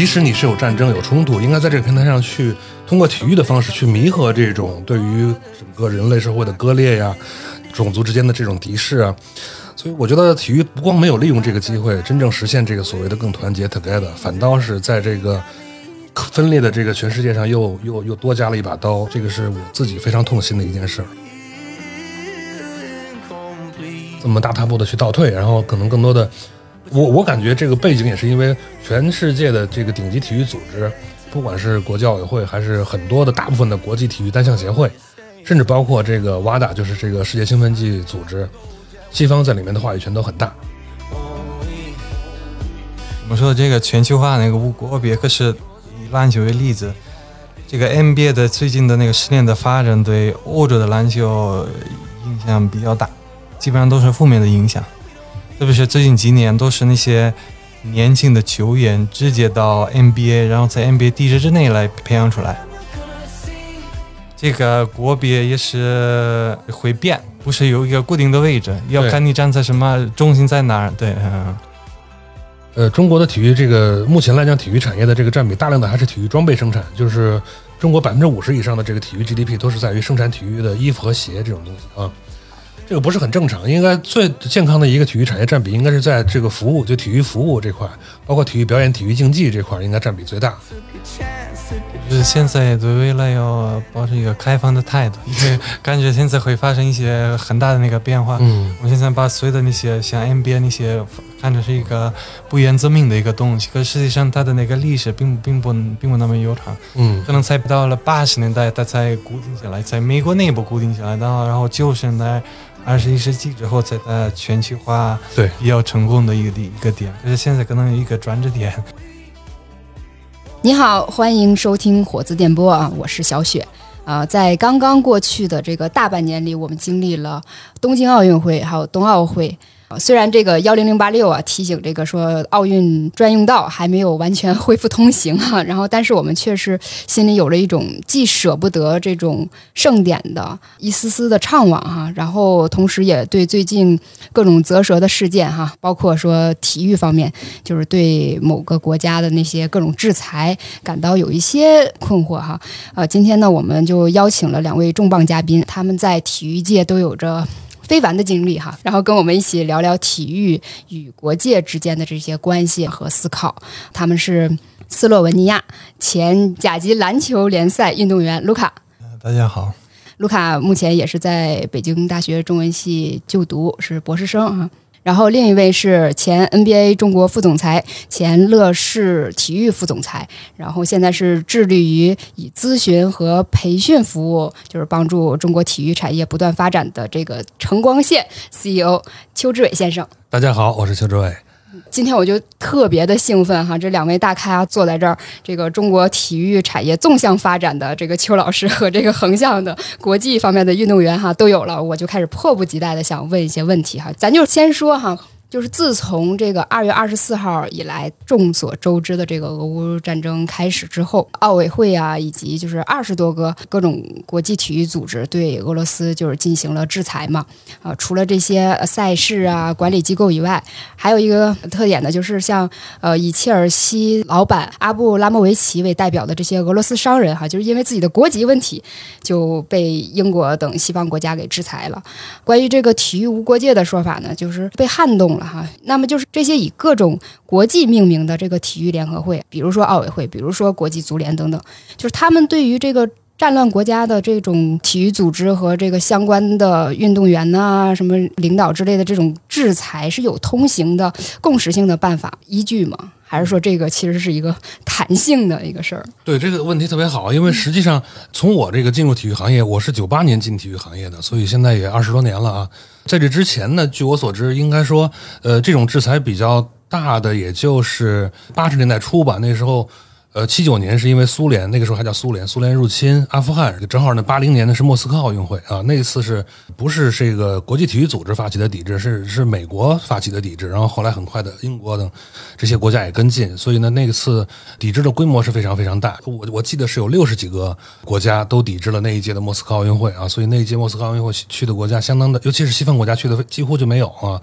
即使你是有战争、有冲突，应该在这个平台上去通过体育的方式去弥合这种对于整个人类社会的割裂呀、种族之间的这种敌视啊。所以我觉得体育不光没有利用这个机会真正实现这个所谓的更团结 together，反倒是在这个分裂的这个全世界上又又又多加了一把刀，这个是我自己非常痛心的一件事。这么大踏步的去倒退，然后可能更多的，我我感觉这个背景也是因为全世界的这个顶级体育组织，不管是国际奥委会还是很多的大部分的国际体育单项协会，甚至包括这个 WADA，就是这个世界兴奋剂组织。西方在里面的话语权都很大。我们说这个全球化那个无国别，可是以篮球为例子，这个 NBA 的最近的那个十年的发展对欧洲的篮球影响比较大，基本上都是负面的影响。特别是最近几年，都是那些年轻的球员直接到 NBA，然后在 NBA 体制之内来培养出来。这个国别也是会变。不是有一个固定的位置，要看你站在什么中心在哪儿。对，嗯，呃，中国的体育这个目前来讲，体育产业的这个占比，大量的还是体育装备生产，就是中国百分之五十以上的这个体育 GDP 都是在于生产体育的衣服和鞋这种东西啊。这个不是很正常，应该最健康的一个体育产业占比，应该是在这个服务，就体育服务这块，包括体育表演、体育竞技这块，应该占比最大。就是现在对未来要保持一个开放的态度，因为 感觉现在会发生一些很大的那个变化。嗯，我现在把所有的那些像 NBA 那些看成是一个不言自明的一个东西，可实际上它的那个历史并并不并不那么悠长。嗯，可能才到了八十年代，它才固定下来，在美国内部固定下来，然后然后九十年代、二十一世纪之后，在呃全球化对比较成功的一个一个点。可是现在可能有一个转折点。你好，欢迎收听火字电波啊，我是小雪啊。在刚刚过去的这个大半年里，我们经历了东京奥运会，还有冬奥会。虽然这个幺零零八六啊提醒这个说奥运专用道还没有完全恢复通行哈，然后但是我们确实心里有了一种既舍不得这种盛典的一丝丝的怅惘哈，然后同时也对最近各种啧舌的事件哈，包括说体育方面，就是对某个国家的那些各种制裁感到有一些困惑哈。呃，今天呢，我们就邀请了两位重磅嘉宾，他们在体育界都有着。非凡的经历哈，然后跟我们一起聊聊体育与国界之间的这些关系和思考。他们是斯洛文尼亚前甲级篮球联赛运动员卢卡。大家好，卢卡目前也是在北京大学中文系就读，是博士生啊。然后另一位是前 NBA 中国副总裁、前乐视体育副总裁，然后现在是致力于以咨询和培训服务，就是帮助中国体育产业不断发展的这个晨光线 CEO 邱志伟先生。大家好，我是邱志伟。今天我就特别的兴奋哈，这两位大咖坐在这儿，这个中国体育产业纵向发展的这个邱老师和这个横向的国际方面的运动员哈都有了，我就开始迫不及待的想问一些问题哈，咱就先说哈。就是自从这个二月二十四号以来，众所周知的这个俄乌战争开始之后，奥委会啊，以及就是二十多个各种国际体育组织对俄罗斯就是进行了制裁嘛。啊，除了这些赛事啊管理机构以外，还有一个特点呢，就是像呃以切尔西老板阿布拉莫维奇为代表的这些俄罗斯商人哈，就是因为自己的国籍问题就被英国等西方国家给制裁了。关于这个体育无国界的说法呢，就是被撼动了。哈，那么就是这些以各种国际命名的这个体育联合会，比如说奥委会，比如说国际足联等等，就是他们对于这个战乱国家的这种体育组织和这个相关的运动员呐、什么领导之类的这种制裁，是有通行的共识性的办法依据吗？还是说这个其实是一个弹性的一个事儿？对这个问题特别好，因为实际上从我这个进入体育行业，我是九八年进体育行业的，所以现在也二十多年了啊。在这之前呢，据我所知，应该说，呃，这种制裁比较大的，也就是八十年代初吧，那时候。呃，七九年是因为苏联那个时候还叫苏联，苏联入侵阿富汗，正好呢，八零年呢是莫斯科奥运会啊，那次是不是这个国际体育组织发起的抵制，是是美国发起的抵制，然后后来很快的英国等这些国家也跟进，所以呢，那次抵制的规模是非常非常大，我我记得是有六十几个国家都抵制了那一届的莫斯科奥运会啊，所以那一届莫斯科奥运会去的国家相当的，尤其是西方国家去的几乎就没有啊，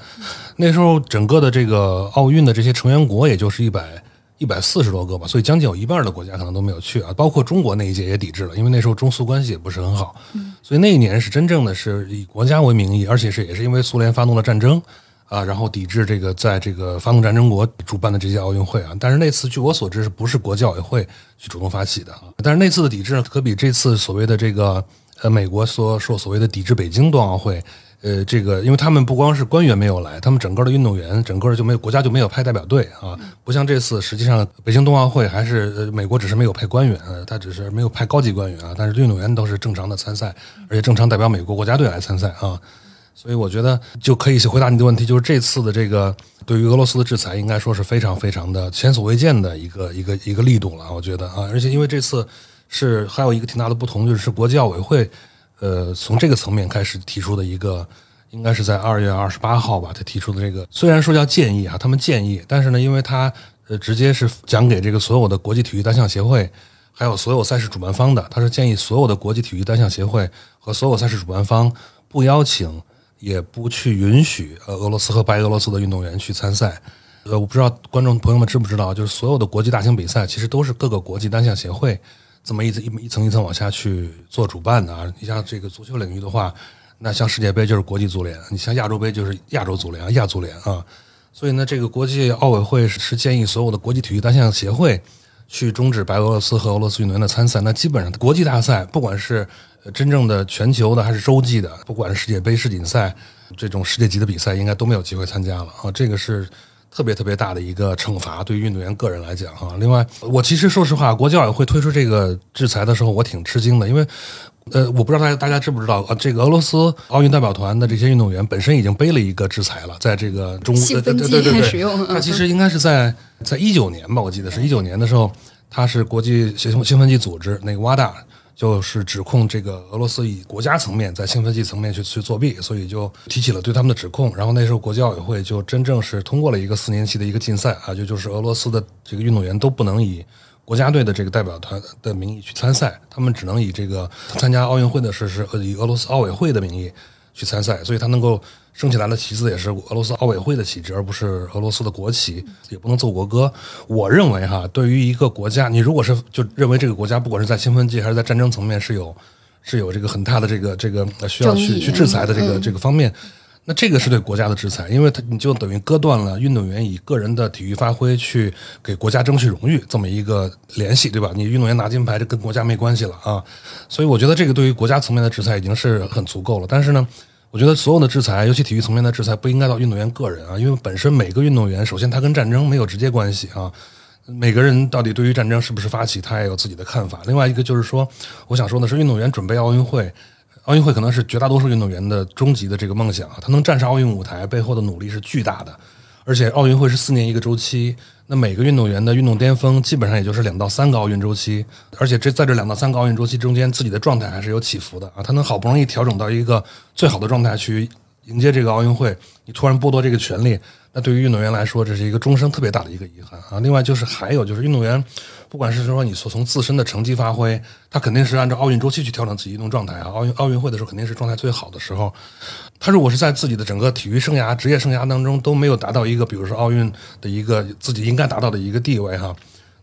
那时候整个的这个奥运的这些成员国也就是一百。一百四十多个吧，所以将近有一半的国家可能都没有去啊，包括中国那一届也抵制了，因为那时候中苏关系也不是很好，所以那一年是真正的是以国家为名义，而且是也是因为苏联发动了战争啊，然后抵制这个在这个发动战争国主办的这届奥运会啊，但是那次据我所知是不是国际奥委会去主动发起的啊？但是那次的抵制，可比这次所谓的这个呃美国所说所谓的抵制北京冬奥会。呃，这个，因为他们不光是官员没有来，他们整个的运动员，整个就没有国家就没有派代表队啊，不像这次，实际上北京冬奥会还是呃美国只是没有派官员，呃，他只是没有派高级官员啊，但是运动员都是正常的参赛，而且正常代表美国国家队来参赛啊，所以我觉得就可以回答你的问题，就是这次的这个对于俄罗斯的制裁，应该说是非常非常的前所未见的一个一个一个力度了，我觉得啊，而且因为这次是还有一个挺大的不同，就是国际奥委会。呃，从这个层面开始提出的一个，应该是在二月二十八号吧，他提出的这个，虽然说叫建议啊，他们建议，但是呢，因为他呃直接是讲给这个所有的国际体育单项协会，还有所有赛事主办方的，他是建议所有的国际体育单项协会和所有赛事主办方不邀请，也不去允许呃俄罗斯和白俄罗斯的运动员去参赛。呃，我不知道观众朋友们知不知道，就是所有的国际大型比赛，其实都是各个国际单项协会。这么一层一层一层往下去做主办的啊，你像这个足球领域的话，那像世界杯就是国际足联，你像亚洲杯就是亚洲足联、亚足联啊。所以呢，这个国际奥委会是建议所有的国际体育单项协会去终止白俄罗斯和俄罗斯运动员的参赛。那基本上国际大赛，不管是真正的全球的还是洲际的，不管是世界杯、世锦赛这种世界级的比赛，应该都没有机会参加了啊。这个是。特别特别大的一个惩罚，对于运动员个人来讲哈。另外，我其实说实话，国际奥委会推出这个制裁的时候，我挺吃惊的，因为，呃，我不知道大家大家知不知道啊，这个俄罗斯奥运代表团的这些运动员本身已经背了一个制裁了，在这个中兴奋剂使用，他其实应该是在在一九年吧，我记得是一九年的时候，他是国际兴兴奋剂组织那个瓦大。就是指控这个俄罗斯以国家层面在兴奋剂层面去去作弊，所以就提起了对他们的指控。然后那时候国际奥委会就真正是通过了一个四年期的一个禁赛啊，就就是俄罗斯的这个运动员都不能以国家队的这个代表团的名义去参赛，他们只能以这个参加奥运会的是是以俄罗斯奥委会的名义去参赛，所以他能够。升起来的旗子也是俄罗斯奥委会的旗帜，而不是俄罗斯的国旗，也不能奏国歌。我认为哈，对于一个国家，你如果是就认为这个国家不管是在兴奋剂还是在战争层面是有是有这个很大的这个这个需要去去制裁的这个这个方面，那这个是对国家的制裁，因为它你就等于割断了运动员以个人的体育发挥去给国家争取荣誉这么一个联系，对吧？你运动员拿金牌，这跟国家没关系了啊。所以我觉得这个对于国家层面的制裁已经是很足够了。但是呢？我觉得所有的制裁，尤其体育层面的制裁，不应该到运动员个人啊，因为本身每个运动员，首先他跟战争没有直接关系啊。每个人到底对于战争是不是发起，他也有自己的看法。另外一个就是说，我想说的是，运动员准备奥运会，奥运会可能是绝大多数运动员的终极的这个梦想啊，他能站上奥运舞台，背后的努力是巨大的。而且奥运会是四年一个周期，那每个运动员的运动巅峰基本上也就是两到三个奥运周期，而且这在这两到三个奥运周期中间，自己的状态还是有起伏的啊。他能好不容易调整到一个最好的状态去迎接这个奥运会，你突然剥夺这个权利。那对于运动员来说，这是一个终生特别大的一个遗憾啊！另外就是还有就是运动员，不管是说你所从自身的成绩发挥，他肯定是按照奥运周期去调整自己运动状态啊。奥运奥运会的时候肯定是状态最好的时候。他如果是在自己的整个体育生涯、职业生涯当中都没有达到一个，比如说奥运的一个自己应该达到的一个地位哈，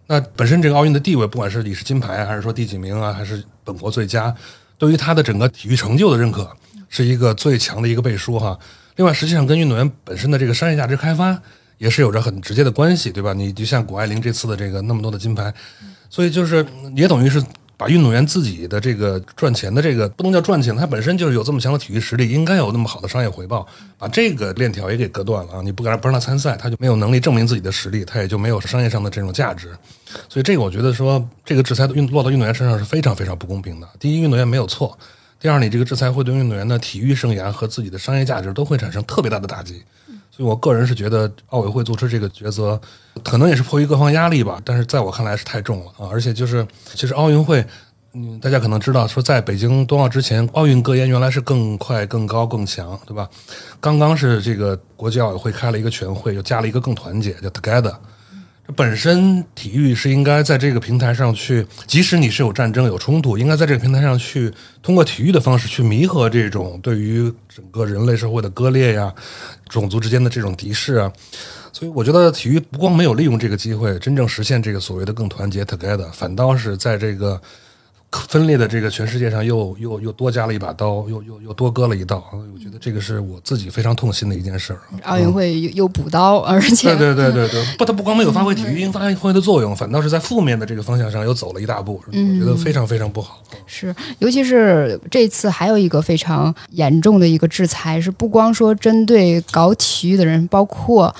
那本身这个奥运的地位，不管是你是金牌还是说第几名啊，还是本国最佳，对于他的整个体育成就的认可，是一个最强的一个背书哈。另外，实际上跟运动员本身的这个商业价值开发也是有着很直接的关系，对吧？你就像谷爱凌这次的这个那么多的金牌，所以就是也等于是把运动员自己的这个赚钱的这个不能叫赚钱，他本身就是有这么强的体育实力，应该有那么好的商业回报，把这个链条也给割断了啊！你不让不让他参赛，他就没有能力证明自己的实力，他也就没有商业上的这种价值。所以这个我觉得说这个制裁运落到运动员身上是非常非常不公平的。第一，运动员没有错。第二，你这个制裁会对运动员的体育生涯和自己的商业价值都会产生特别大的打击，所以我个人是觉得奥委会做出这个抉择，可能也是迫于各方压力吧。但是在我看来是太重了啊！而且就是，其实奥运会，嗯，大家可能知道，说在北京冬奥之前，奥运格言原来是更快、更高、更强，对吧？刚刚是这个国际奥委会开了一个全会，又加了一个更团结，叫 Together。这本身体育是应该在这个平台上去，即使你是有战争有冲突，应该在这个平台上去通过体育的方式去弥合这种对于整个人类社会的割裂呀、种族之间的这种敌视啊。所以我觉得体育不光没有利用这个机会真正实现这个所谓的更团结 together，反倒是在这个分裂的这个全世界上又又又多加了一把刀，又又又多割了一刀。我觉得这个是我自己非常痛心的一件事儿。奥运会又又补刀，而且对对对对对，不，它不光没有发挥体育应发挥的作用，反倒是在负面的这个方向上又走了一大步，我觉得非常非常不好。是，尤其是这次还有一个非常严重的一个制裁，是不光说针对搞体育的人，包括。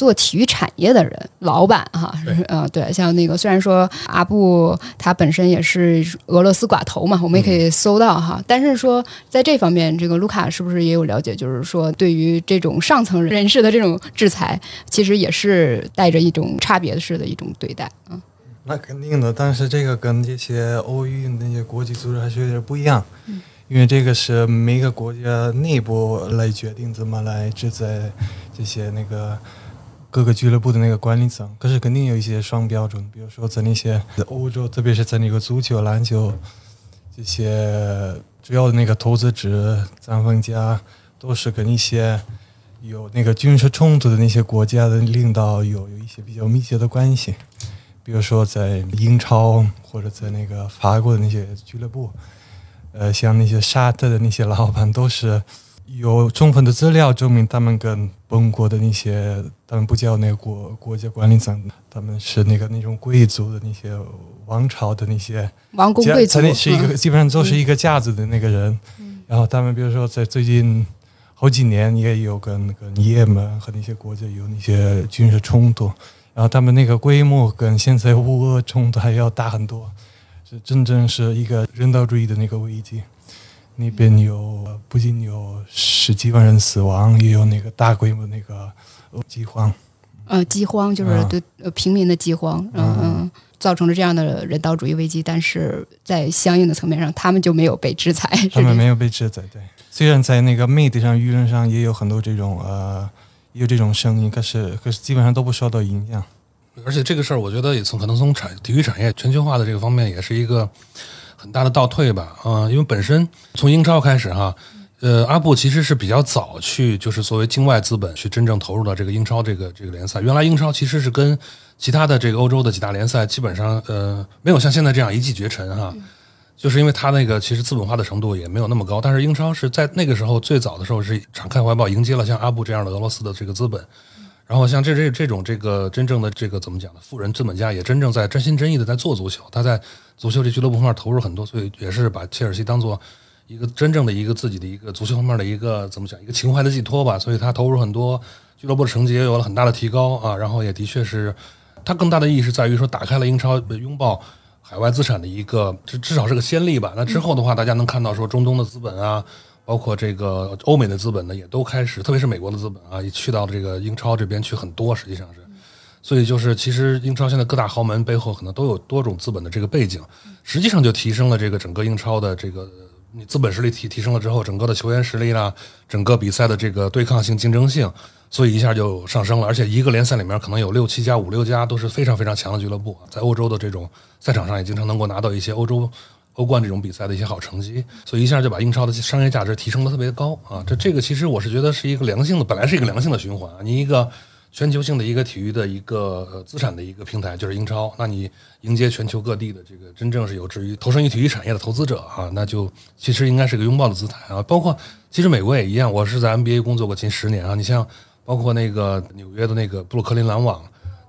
做体育产业的人，老板哈，嗯，对，像那个虽然说阿布他本身也是俄罗斯寡头嘛，我们也可以搜到哈，但是说在这方面，这个卢卡是不是也有了解？就是说对于这种上层人士的这种制裁，其实也是带着一种差别式的一种对待啊。那肯定的，但是这个跟这些欧运那些国际组织还是有点不一样，因为这个是每个国家内部来决定怎么来制裁这些那个。各个俱乐部的那个管理层，可是肯定有一些双标准。比如说在那些欧洲，特别是在那个足球、篮球这些主要的那个投资者、资方家，都是跟一些有那个军事冲突的那些国家的领导有有一些比较密切的关系。比如说在英超或者在那个法国的那些俱乐部，呃，像那些沙特的那些老板都是。有充分的资料证明，他们跟本国的那些，他们不叫那个国国家管理层，他们是那个那种贵族的那些王朝的那些王公贵族，是一个基本上都是一个架子的那个人。然后他们比如说在最近好几年也有跟跟也门和那些国家有那些军事冲突，然后他们那个规模跟现在乌俄冲突还要大很多，是真正是一个人道主义的那个危机。那边有不仅有十几万人死亡，也有那个大规模那个饥荒。呃，饥荒就是对平民的饥荒，嗯嗯，造成了这样的人道主义危机。但是在相应的层面上，他们就没有被制裁。他们没有被制裁，对。虽然在那个媒体上、舆论上也有很多这种呃，有这种声音，可是可是基本上都不受到影响。而且这个事儿，我觉得也从可能从产体育产业全球化的这个方面，也是一个。很大的倒退吧，啊，因为本身从英超开始哈，呃，阿布其实是比较早去，就是作为境外资本去真正投入到这个英超这个这个联赛。原来英超其实是跟其他的这个欧洲的几大联赛基本上呃没有像现在这样一骑绝尘哈，就是因为它那个其实资本化的程度也没有那么高。但是英超是在那个时候最早的时候是敞开怀抱迎接了像阿布这样的俄罗斯的这个资本。然后像这这这种这个真正的这个怎么讲呢？富人资本家也真正在真心真意的在做足球，他在足球这俱乐部方面投入很多，所以也是把切尔西当做一个真正的一个自己的一个足球方面的一个怎么讲一个情怀的寄托吧。所以他投入很多，俱乐部的成绩也有了很大的提高啊。然后也的确是，他更大的意义是在于说打开了英超拥抱海外资产的一个，至至少是个先例吧。那之后的话，大家能看到说中东的资本啊。包括这个欧美的资本呢，也都开始，特别是美国的资本啊，也去到了这个英超这边去很多，实际上是，所以就是其实英超现在各大豪门背后可能都有多种资本的这个背景，实际上就提升了这个整个英超的这个你资本实力提提升了之后，整个的球员实力啦，整个比赛的这个对抗性、竞争性，所以一下就上升了。而且一个联赛里面可能有六七家、五六家都是非常非常强的俱乐部，在欧洲的这种赛场上也经常能够拿到一些欧洲。欧冠这种比赛的一些好成绩，所以一下就把英超的商业价值提升的特别高啊！这这个其实我是觉得是一个良性的，本来是一个良性的循环。你一个全球性的一个体育的一个资产的一个平台就是英超，那你迎接全球各地的这个真正是有志于投身于体育产业的投资者啊，那就其实应该是个拥抱的姿态啊。包括其实美国也一样，我是在 NBA 工作过近十年啊。你像包括那个纽约的那个布鲁克林篮网。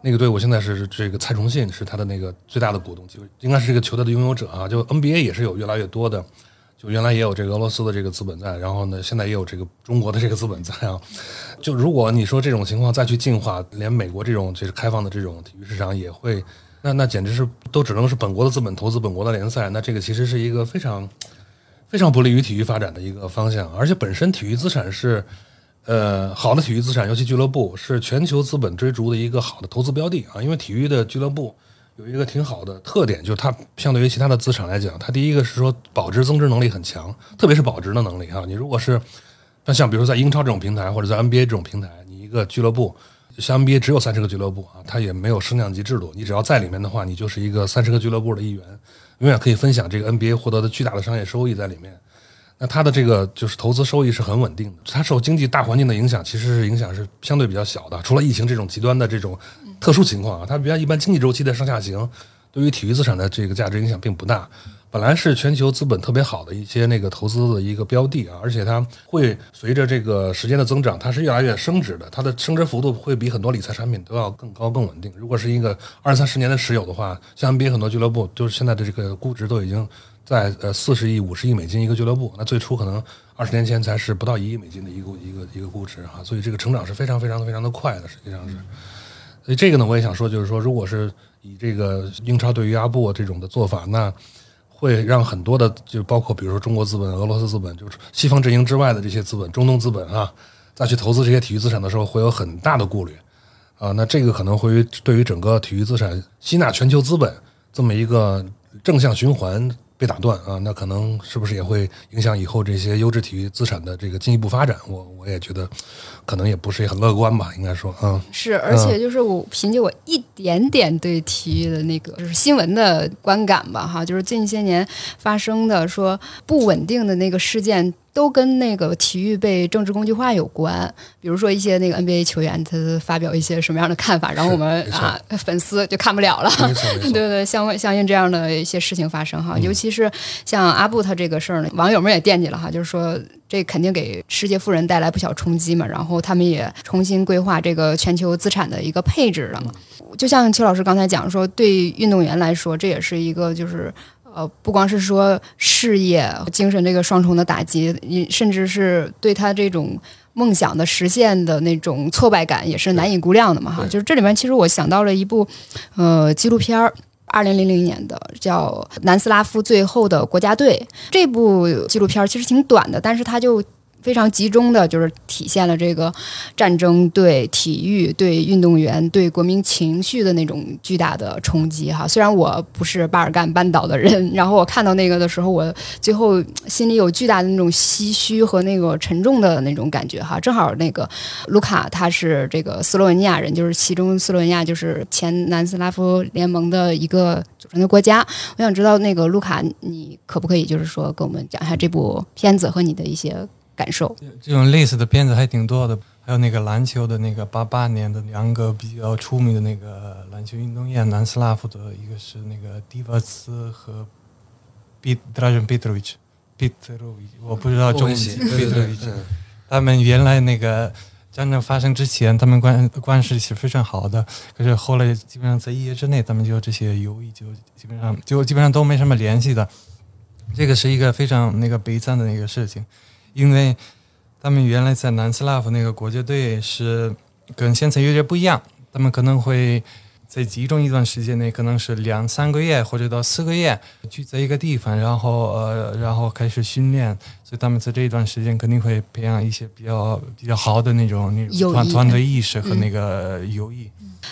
那个队伍现在是这个蔡崇信是他的那个最大的股东，就应该是这个球队的拥有者啊。就 NBA 也是有越来越多的，就原来也有这个俄罗斯的这个资本在，然后呢，现在也有这个中国的这个资本在啊。就如果你说这种情况再去进化，连美国这种就是开放的这种体育市场也会，那那简直是都只能是本国的资本投资本国的联赛，那这个其实是一个非常非常不利于体育发展的一个方向，而且本身体育资产是。呃，好的体育资产，尤其俱乐部，是全球资本追逐的一个好的投资标的啊。因为体育的俱乐部有一个挺好的特点，就是它相对于其他的资产来讲，它第一个是说保值增值能力很强，特别是保值的能力哈。你如果是那像比如在英超这种平台，或者在 NBA 这种平台，你一个俱乐部，像 NBA 只有三十个俱乐部啊，它也没有升降级制度，你只要在里面的话，你就是一个三十个俱乐部的一员，永远可以分享这个 NBA 获得的巨大的商业收益在里面。那它的这个就是投资收益是很稳定的，它受经济大环境的影响，其实是影响是相对比较小的。除了疫情这种极端的这种特殊情况啊，它比较一般经济周期的上下行，对于体育资产的这个价值影响并不大。本来是全球资本特别好的一些那个投资的一个标的啊，而且它会随着这个时间的增长，它是越来越升值的，它的升值幅度会比很多理财产品都要更高更稳定。如果是一个二三十年的持有的话，像 NBA 很多俱乐部，就是现在的这个估值都已经在呃四十亿、五十亿美金一个俱乐部，那最初可能二十年前才是不到一亿美金的一个一个一个估值哈，所以这个成长是非常非常非常的快的，实际上是。所以这个呢，我也想说，就是说，如果是以这个英超对于阿布这种的做法，那会让很多的，就包括比如说中国资本、俄罗斯资本，就是西方阵营之外的这些资本、中东资本啊，再去投资这些体育资产的时候，会有很大的顾虑啊。那这个可能会对于整个体育资产吸纳全球资本这么一个正向循环被打断啊，那可能是不是也会影响以后这些优质体育资产的这个进一步发展？我我也觉得可能也不是很乐观吧，应该说，嗯。是，而且就是我凭借我一点点对体育的那个就是新闻的观感吧，哈，就是近些年发生的说不稳定的那个事件。都跟那个体育被政治工具化有关，比如说一些那个 NBA 球员他发表一些什么样的看法，然后我们啊粉丝就看不了了，对对，相相应这样的一些事情发生哈，尤其是像阿布他这个事儿呢，网友们也惦记了哈，就是说这肯定给世界富人带来不小冲击嘛，然后他们也重新规划这个全球资产的一个配置了嘛，就像邱老师刚才讲说，对运动员来说，这也是一个就是。呃，不光是说事业、精神这个双重的打击，你甚至是对他这种梦想的实现的那种挫败感，也是难以估量的嘛哈。就是这里面，其实我想到了一部呃纪录片儿，二零零零年的，叫《南斯拉夫最后的国家队》。这部纪录片其实挺短的，但是它就。非常集中的就是体现了这个战争对体育、对运动员、对国民情绪的那种巨大的冲击哈。虽然我不是巴尔干半岛的人，然后我看到那个的时候，我最后心里有巨大的那种唏嘘和那个沉重的那种感觉哈。正好那个卢卡他是这个斯洛文尼亚人，就是其中斯洛文尼亚就是前南斯拉夫联盟的一个组成的国家。我想知道那个卢卡，你可不可以就是说跟我们讲一下这部片子和你的一些。感受这种类似的片子还挺多的，还有那个篮球的那个八八年的两个比较出名的那个篮球运动员，南斯拉夫的一个是那个迪瓦茨和比德拉什彼得罗维奇，彼得罗维奇，我不知道中文。彼得罗维奇，他们原来那个战争发生之前，他们关关系是非常好的，可是后来基本上在一夜之内，他们就这些友谊就基本上就基本上都没什么联系的，这个是一个非常那个悲惨的那个事情。因为他们原来在南斯拉夫那个国家队是跟现在有点不一样，他们可能会在集中一段时间内，可能是两三个月或者到四个月聚在一个地方，然后呃，然后开始训练。所以他们在这一段时间肯定会培养一些比较比较好的那种那种团团队意识和那个友谊。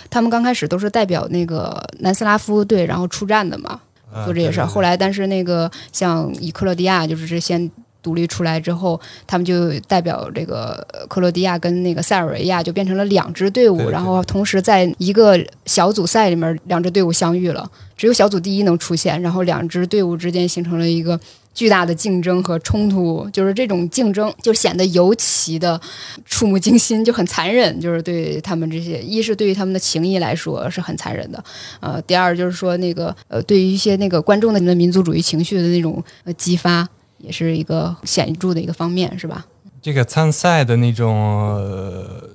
他们刚开始都是代表那个南斯拉夫队，然后出战的嘛，做这些事儿。后来，但是那个像以克罗地亚就是这些。独立出来之后，他们就代表这个克罗地亚跟那个塞尔维亚就变成了两支队伍，然后同时在一个小组赛里面，两支队伍相遇了，只有小组第一能出现，然后两支队伍之间形成了一个巨大的竞争和冲突，就是这种竞争就显得尤其的触目惊心，就很残忍，就是对他们这些，一是对于他们的情谊来说是很残忍的，呃，第二就是说那个呃，对于一些那个观众的民族主义情绪的那种呃激发。也是一个显著的一个方面，是吧？这个参赛的那种，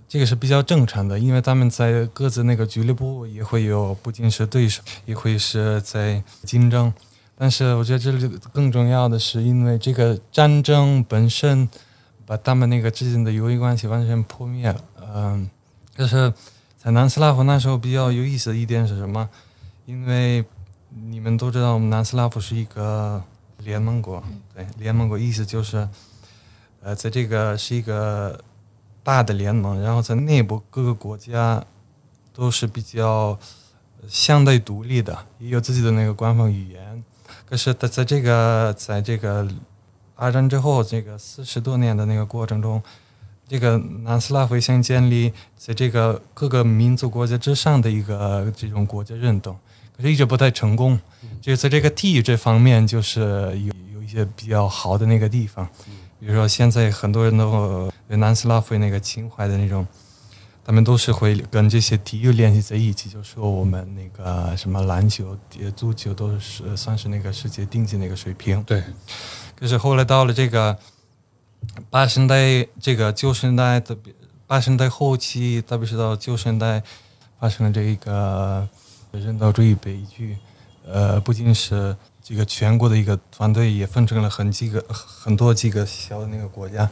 这个是比较正常的，因为他们在各自那个俱乐部也会有，不仅是对手，也会是在竞争。但是我觉得这里更重要的是，因为这个战争本身把他们那个之间的友谊关系完全破灭了。嗯，就是在南斯拉夫那时候比较有意思的一点是什么？因为你们都知道，我们南斯拉夫是一个。联盟国，对联盟国意思就是，呃，在这个是一个大的联盟，然后在内部各个国家都是比较相对独立的，也有自己的那个官方语言。可是，在在这个在这个二战之后这个四十多年的那个过程中，这个南斯拉夫想建立在这个各个民族国家之上的一个这种国家认同。可是一直不太成功，就在这个体育这方面，就是有有一些比较好的那个地方，比如说现在很多人都对南斯拉夫那个情怀的那种，他们都是会跟这些体育联系在一起，就说我们那个什么篮球、呃足球都是算是那个世界顶级那个水平。对，可是后来到了这个八十年代、这个九十年代的八十年代后期，特别是到九十年代，发生了这一个人道主义悲剧。呃，不仅是这个全国的一个团队，也分成了很几个很多几个小的那个国家。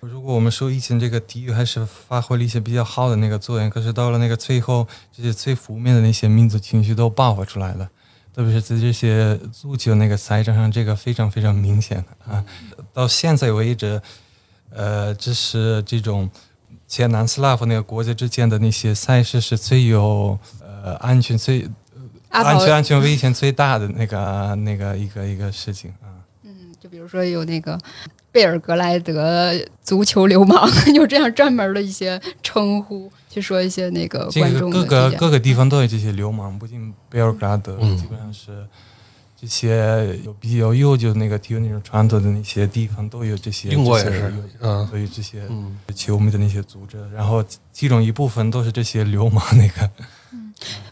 如果我们说以前这个体育还是发挥了一些比较好的那个作用，可是到了那个最后，这些最负面的那些民族情绪都爆发出来了。特别是在这些足球那个赛场上，这个非常非常明显啊。到现在为止，呃，这是这种前南斯拉夫那个国家之间的那些赛事是最有呃安全最安全安全危险最大的那个那个一个一个事情啊。嗯就比如说有那个贝尔格莱德足球流氓，有这样专门的一些称呼，去说一些那个观众的各个各个地方都有这些流氓，不仅贝尔格莱德，嗯基本上是这些有比较悠久那个体育那种传统的那些地方都有这些。英国也这些是，嗯所以这些嗯，球迷的那些组织，然后其中一部分都是这些流氓那个。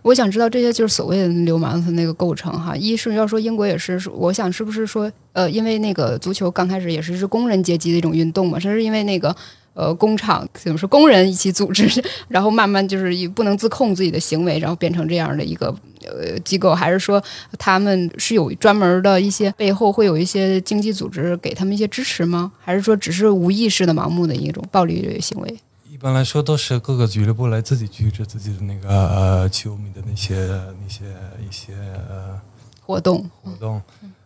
我想知道这些就是所谓的流氓的那个构成哈。一是要说英国也是，我想是不是说呃，因为那个足球刚开始也是是工人阶级的一种运动嘛，它是因为那个呃工厂怎么说工人一起组织，然后慢慢就是不能自控自己的行为，然后变成这样的一个呃机构，还是说他们是有专门的一些背后会有一些经济组织给他们一些支持吗？还是说只是无意识的盲目的一种暴力行为？一般来说都是各个俱乐部来自己组织自己的那个呃球迷的那些那些一些呃活动，活动。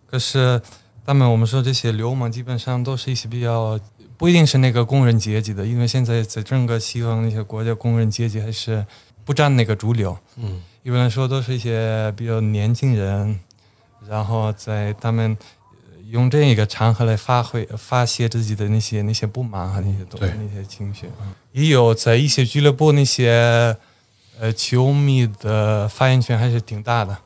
可是他们我们说这些流氓基本上都是一些比较不一定是那个工人阶级的，因为现在在整个西方那些国家，工人阶级还是不占那个主流。嗯，一般来说都是一些比较年轻人，然后在他们呃用这一个场合来发挥发泄自己的那些那些不满和那些东西那些情绪。嗯也有在一些俱乐部那些呃球迷的发言权还是挺大的。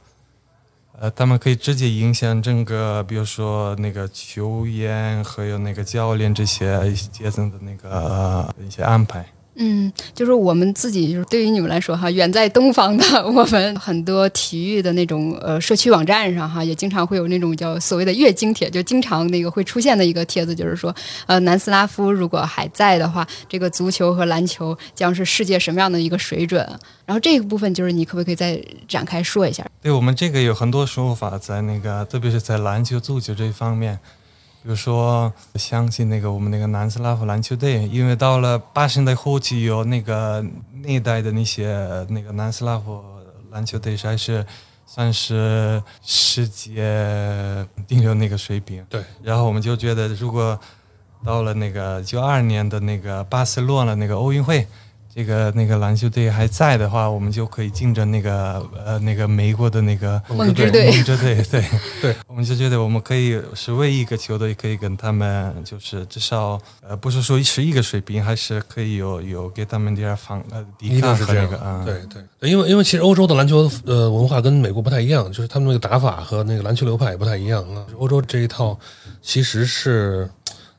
呃，他们可以直接影响整个，比如说那个球员还有那个教练这些一些阶层的那个、呃一些安排。嗯，就是我们自己，就是对于你们来说哈，远在东方的我们很多体育的那种呃社区网站上哈，也经常会有那种叫所谓的月经帖，就经常那个会出现的一个帖子，就是说呃南斯拉夫如果还在的话，这个足球和篮球将是世界什么样的一个水准？然后这个部分就是你可不可以再展开说一下？对我们这个有很多说法，在那个特别是在篮球、足球这一方面，比如说相信那个我们那个南斯拉夫篮球队，因为到了八十年代后期有那个那一代的那些那个南斯拉夫篮球队还是算是世界顶流那个水平。对，然后我们就觉得，如果到了那个九二年的那个巴塞罗那那个奥运会，这个那个篮球队还在的话，我们就可以竞争那个呃那个美国的那个梦之队梦之队，对 对，我们就觉得我们可以是唯一一个球队可以跟他们就是至少呃不是说是一个水平，还是可以有有给他们点儿防呃抵抗是这样和那个啊、对对对，因为因为其实欧洲的篮球呃文化跟美国不太一样，就是他们那个打法和那个篮球流派也不太一样啊。欧洲这一套其实是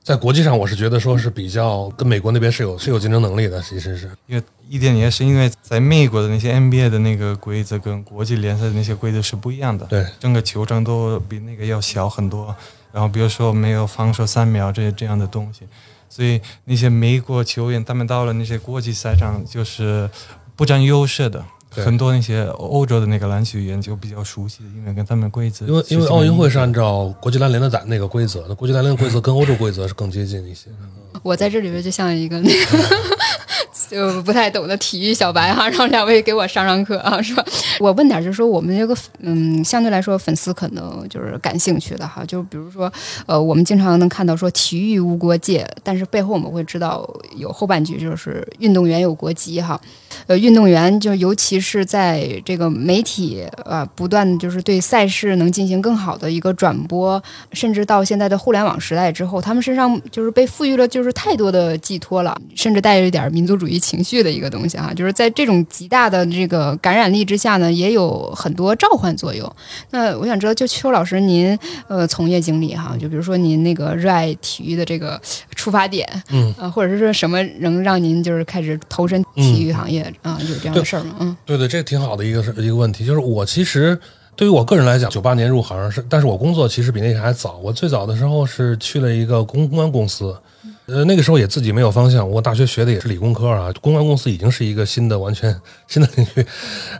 在国际上，我是觉得说是比较跟美国那边是有是有竞争能力的，其实是因为一点也是因为在美国的那些 NBA 的那个规则跟国际联赛的那些规则是不一样的，对整个球场都比那个要小很多。然后比如说没有防守三秒这这样的东西，所以那些美国球员他们到了那些国际赛场就是不占优势的。对。很多那些欧洲的那个篮球员就比较熟悉，因为跟他们规则因为因为奥运会是是按照国际篮联的打那个规则，那国际篮联的规则跟欧洲规则是更接近一些。我在这里边就像一个那个就不太懂的体育小白哈，让两位给我上上课啊，是吧？我问点，就是说我们这个嗯，相对来说粉丝可能就是感兴趣的哈，就比如说呃，我们经常能看到说体育无国界，但是背后我们会知道有后半句就是运动员有国籍哈。呃运动员，就尤其是在这个媒体呃不断就是对赛事能进行更好的一个转播，甚至到现在的互联网时代之后，他们身上就是被赋予了就是太多的寄托了，甚至带着一点民族主义情绪的一个东西哈、就是在这种极大的这个感染力之下呢，也有很多召唤作用。那我想知道，就邱老师您呃从业经历哈，就比如说您那个热爱体育的这个出发点，嗯，呃，或者是说什么能让您就是开始投身体育行业啊、有这样的事儿吗？嗯对对，这挺好的一个是一个问题，就是我其实对于我个人来讲，九八年入行是，但是我工作其实比那个还早。我最早的时候是去了一个公关公司，呃，那个时候也自己没有方向。我大学学的也是理工科啊，公关公司已经是一个新的完全新的领域，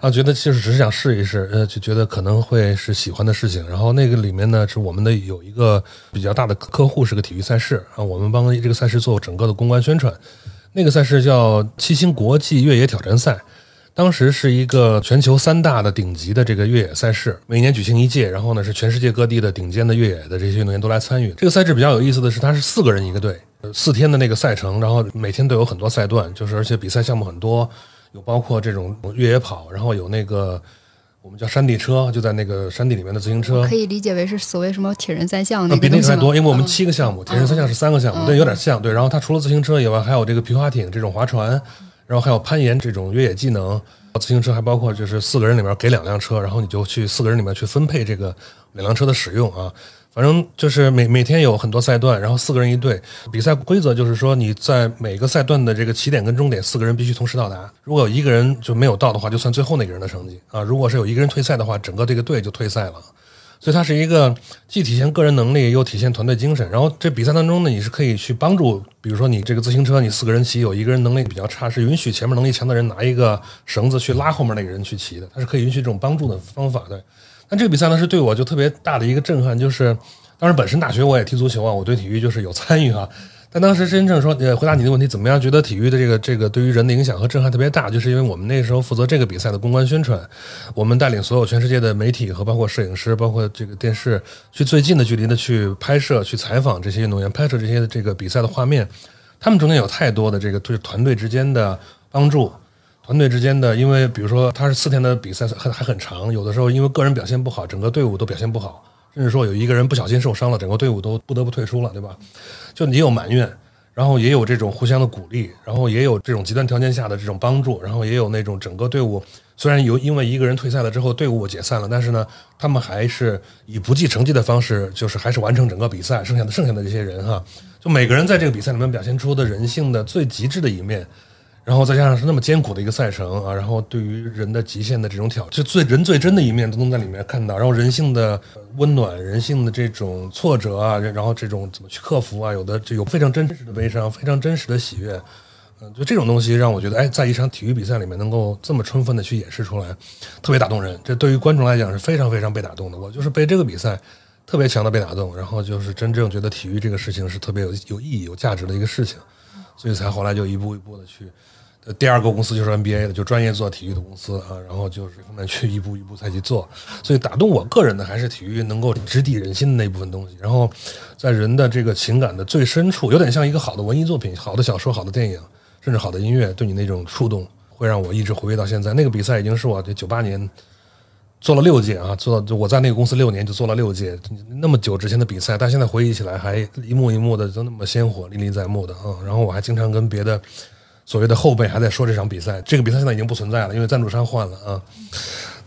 啊，觉得其实只是想试一试，呃，就觉得可能会是喜欢的事情。然后那个里面呢，是我们的有一个比较大的客户是个体育赛事啊，我们帮这个赛事做整个的公关宣传。那个赛事叫七星国际越野挑战赛。当时是一个全球三大的顶级的这个越野赛事，每年举行一届，然后呢是全世界各地的顶尖的越野的这些运动员都来参与。这个赛制比较有意思的是，它是四个人一个队，呃四天的那个赛程，然后每天都有很多赛段，就是而且比赛项目很多，有包括这种越野跑，然后有那个我们叫山地车，就在那个山地里面的自行车，可以理解为是所谓什么铁人三项那啊，比那个还多，因为我们嗯七个项目，铁人三项是三个项目，嗯对，有点像，对。然后它除了自行车以外，还有这个皮划艇这种划船，然后还有攀岩这种越野技能。自行车还包括就是四个人里面给两辆车，然后你就去四个人里面去分配这个两辆车的使用啊。反正就是每每天有很多赛段，然后四个人一队。比赛规则就是说你在每个赛段的这个起点跟终点，四个人必须同时到达。如果有一个人就没有到的话，就算最后那个人的成绩啊。如果是有一个人退赛的话，整个这个队就退赛了。所以它是一个既体现个人能力，又体现团队精神。然后这比赛当中呢，你是可以去帮助，比如说你这个自行车，你四个人骑，有一个人能力比较差，是允许前面能力强的人拿一个绳子去拉后面那个人去骑的，它是可以允许这种帮助的方法的。那这个比赛呢，是对我就特别大的一个震撼，就是当然本身大学我也踢足球啊，我对体育就是有参与啊。但当时真正说，呃，回答你的问题，怎么样觉得体育的这个这个对于人的影响和震撼特别大，就是因为我们那时候负责这个比赛的公关宣传，我们带领所有全世界的媒体和包括摄影师，包括这个电视，去最近的距离的去拍摄、去采访这些运动员，拍摄这些这个比赛的画面。他们中间有太多的这个对团队之间的帮助，团队之间的，因为比如说他是四天的比赛，还还很长，有的时候因为个人表现不好，整个队伍都表现不好，甚至说有一个人不小心受伤了，整个队伍都不得不退出了，对吧？就你有埋怨，然后也有这种互相的鼓励，然后也有这种极端条件下的这种帮助，然后也有那种整个队伍虽然有因为一个人退赛了之后队伍解散了，但是呢，他们还是以不计成绩的方式，就是还是完成整个比赛，剩下的剩下的这些人哈，就每个人在这个比赛里面表现出的人性的最极致的一面。然后再加上是那么艰苦的一个赛程啊，然后对于人的极限的这种挑，就最人最真的一面都能在里面看到，然后人性的温暖、人性的这种挫折啊，然后这种怎么去克服啊，有的就有非常真实的悲伤，非常真实的喜悦，嗯，就这种东西让我觉得，哎，在一场体育比赛里面能够这么充分的去演示出来，特别打动人。这对于观众来讲是非常非常被打动的。我就是被这个比赛特别强的被打动，然后就是真正觉得体育这个事情是特别有有意义、有价值的一个事情，所以才后来就一步一步的去。第二个公司就是 NBA 的，就专业做体育的公司啊，然后就是后面去一步一步再去做，所以打动我个人的还是体育能够直抵人心的那部分东西，然后在人的这个情感的最深处，有点像一个好的文艺作品、好的小说、好的电影，甚至好的音乐，对你那种触动，会让我一直回味到现在。那个比赛已经是我这九八年做了六届啊，做就我在那个公司六年就做了六届，那么久之前的比赛，但现在回忆起来还一幕一幕的都那么鲜活、历历在目的啊。然后我还经常跟别的。所谓的后辈还在说这场比赛，这个比赛现在已经不存在了，因为赞助商换了啊。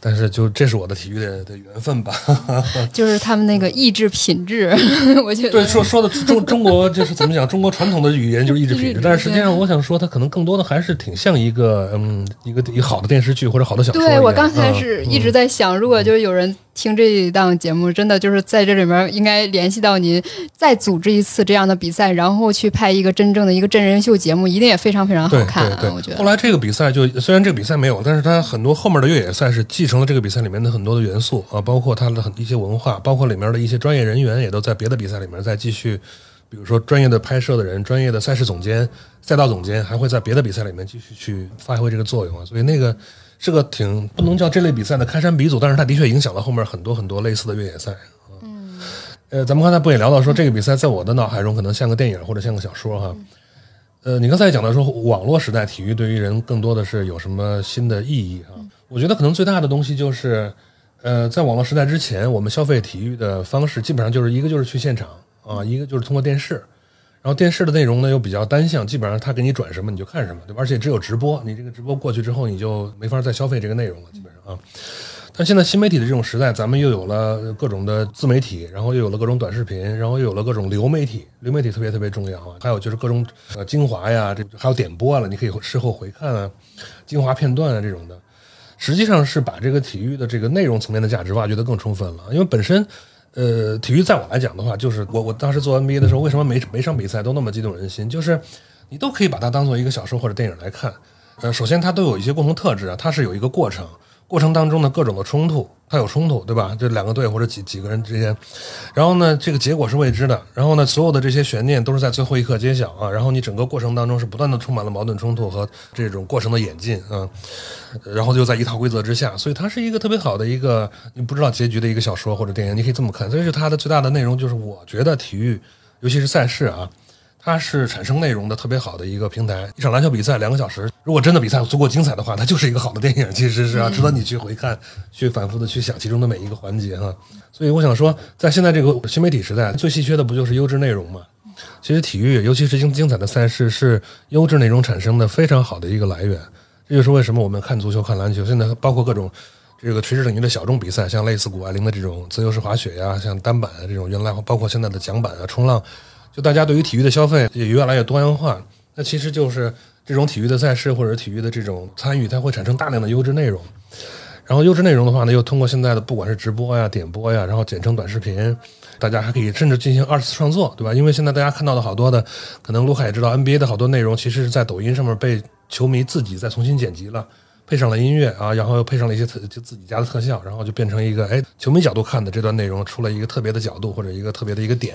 但是就这是我的体育的的缘分吧。就是他们那个意志品质，我觉得对说说的中中国就是怎么讲，中国传统的语言就是意志品质，但是实际上我想说，它可能更多的还是挺像一个嗯一个一个好的电视剧或者好的小说。对我刚才嗯是一直在想，如果就是有人听这一档节目，真的就是在这里面应该联系到您，再组织一次这样的比赛，然后去拍一个真正的一个真人秀节目，一定也非常非常好看啊！对对，我觉得。后来这个比赛就虽然这个比赛没有，但是它很多后面的越野赛是继承了这个比赛里面的很多的元素啊，包括它的很一些文化，包括里面的一些专业人员也都在别的比赛里面再继续，比如说专业的拍摄的人、专业的赛事总监、赛道总监，还会在别的比赛里面继续去发挥这个作用啊，所以那个是个挺不能叫这类比赛的开山鼻祖，但是它的确影响了后面很多很多类似的越野赛。嗯，呃，咱们刚才不也聊到说这个比赛在我的脑海中可能像个电影或者像个小说哈。呃，你刚才也讲到说，网络时代体育对于人更多的是有什么新的意义哈？我觉得可能最大的东西就是，呃，在网络时代之前，我们消费体育的方式基本上就是一个就是去现场啊，一个就是通过电视，然后电视的内容呢又比较单向，基本上他给你转什么你就看什么，对吧？而且只有直播，你这个直播过去之后，你就没法再消费这个内容了，基本上啊。但现在新媒体的这种时代，咱们又有了各种的自媒体，然后又有了各种短视频，然后又有了各种流媒体，流媒体特别特别重要啊。还有就是各种呃精华呀，这还有点播了，你可以事后回看啊，精华片段啊这种的，实际上是把这个体育的这个内容层面的价值挖掘得更充分了。因为本身，呃，体育在我来讲的话，就是我我当时做 NBA 的时候，为什么每每场比赛都那么激动人心？就是你都可以把它当做一个小说或者电影来看。呃，首先它都有一些共同特质啊，它是有一个过程。过程当中的各种的冲突，它有冲突，对吧？这两个队或者几几个人之间，然后呢，这个结果是未知的，然后呢，所有的这些悬念都是在最后一刻揭晓啊。然后你整个过程当中是不断的充满了矛盾冲突和这种过程的演进啊，然后就在一套规则之下，所以它是一个特别好的一个你不知道结局的一个小说或者电影，你可以这么看。所以是它的最大的内容就是，我觉得体育，尤其是赛事啊。它是产生内容的特别好的一个平台。一场篮球比赛两个小时，如果真的比赛足够精彩的话，它就是一个好的电影，其实是啊，值得你去回看，去反复的去想其中的每一个环节哈。所以我想说，在现在这个新媒体时代，最稀缺的不就是优质内容吗？其实体育，尤其是精精彩的赛事，是优质内容产生的非常好的一个来源。这就是为什么我们看足球、看篮球，现在包括各种这个垂直领域的小众比赛，像类似谷爱凌的这种自由式滑雪呀，像单板啊这种，原来包括现在的桨板啊、冲浪。就大家对于体育的消费也越来越多样化，那其实就是这种体育的赛事或者体育的这种参与，它会产生大量的优质内容。然后优质内容的话呢，又通过现在的不管是直播呀、点播呀，然后剪成短视频，大家还可以甚至进行二次创作，对吧？因为现在大家看到的好多的，可能卢卡也知道，NBA 的好多内容其实是在抖音上面被球迷自己再重新剪辑了，配上了音乐啊，然后又配上了一些特就自己家的特效，然后就变成一个哎球迷角度看的这段内容出了一个特别的角度或者一个特别的一个点。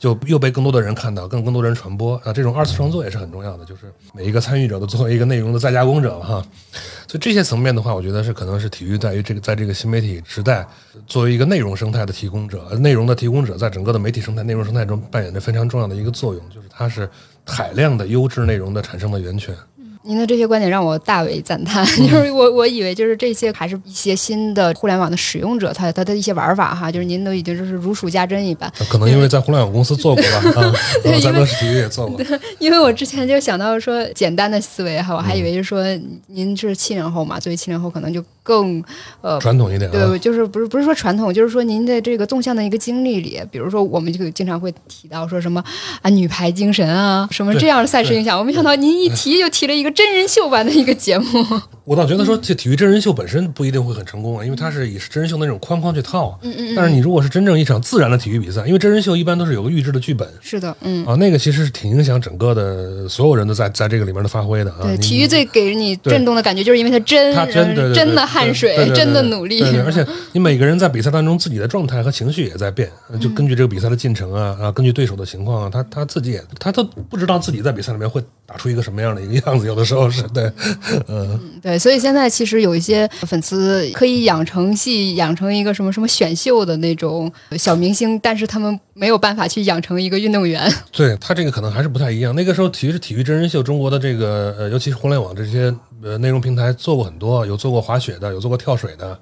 就又被更多的人看到，更更多人传播啊！这种二次创作也是很重要的，就是每一个参与者都作为一个内容的再加工者哈。所以这些层面的话，我觉得是可能是体育在于这个在这个新媒体时代，作为一个内容生态的提供者，内容的提供者在整个的媒体生态、内容生态中扮演着非常重要的一个作用，就是它是海量的优质内容的产生的源泉。您的这些观点让我大为赞叹，就是我我以为就是这些还是一些新的互联网的使用者，他他的一些玩法哈，就是您都已经就是如数家珍一般。可能因为在互联网公司做过吧，啊，在乐视体育也做过。因为我之前就想到说简单的思维哈，我还以为是说您是七零后嘛，作为七零后可能就更呃传统一点、啊，对，就是不是不是说传统，就是说您的这个纵向的一个经历里，比如说我们就经常会提到说什么啊女排精神啊，什么这样的赛事影响，我没想到您一提就提了一个真人秀版的一个节目。我倒觉得说，这体育真人秀本身不一定会很成功啊，因为它是以真人秀那种框框去套。嗯嗯。但是你如果是真正一场自然的体育比赛，因为真人秀一般都是有个预制的剧本。是的，嗯。啊，那个其实是挺影响整个的所有人都在在这个里面的发挥的啊。对，体育最给人你震动的感觉，就是因为它真，它真对真的汗水，真的努力。而且 你每个人在比赛当中自己的状态和情绪也在变，就根据这个比赛的进程啊啊，根据对手的情况啊，他他自己也他都不知道自己在比赛里面会打出一个什么样的一个样子，有的时候是对，嗯，对，对所以现在其实有一些粉丝可以养成系，养成一个什么什么选秀的那种小明星，但是他们没有办法去养成一个运动员。对他这个可能还是不太一样。那个时候其实体育真人秀，中国的这个呃，尤其是互联网这些呃内容平台做过很多，有做过滑雪的，有做过跳水的。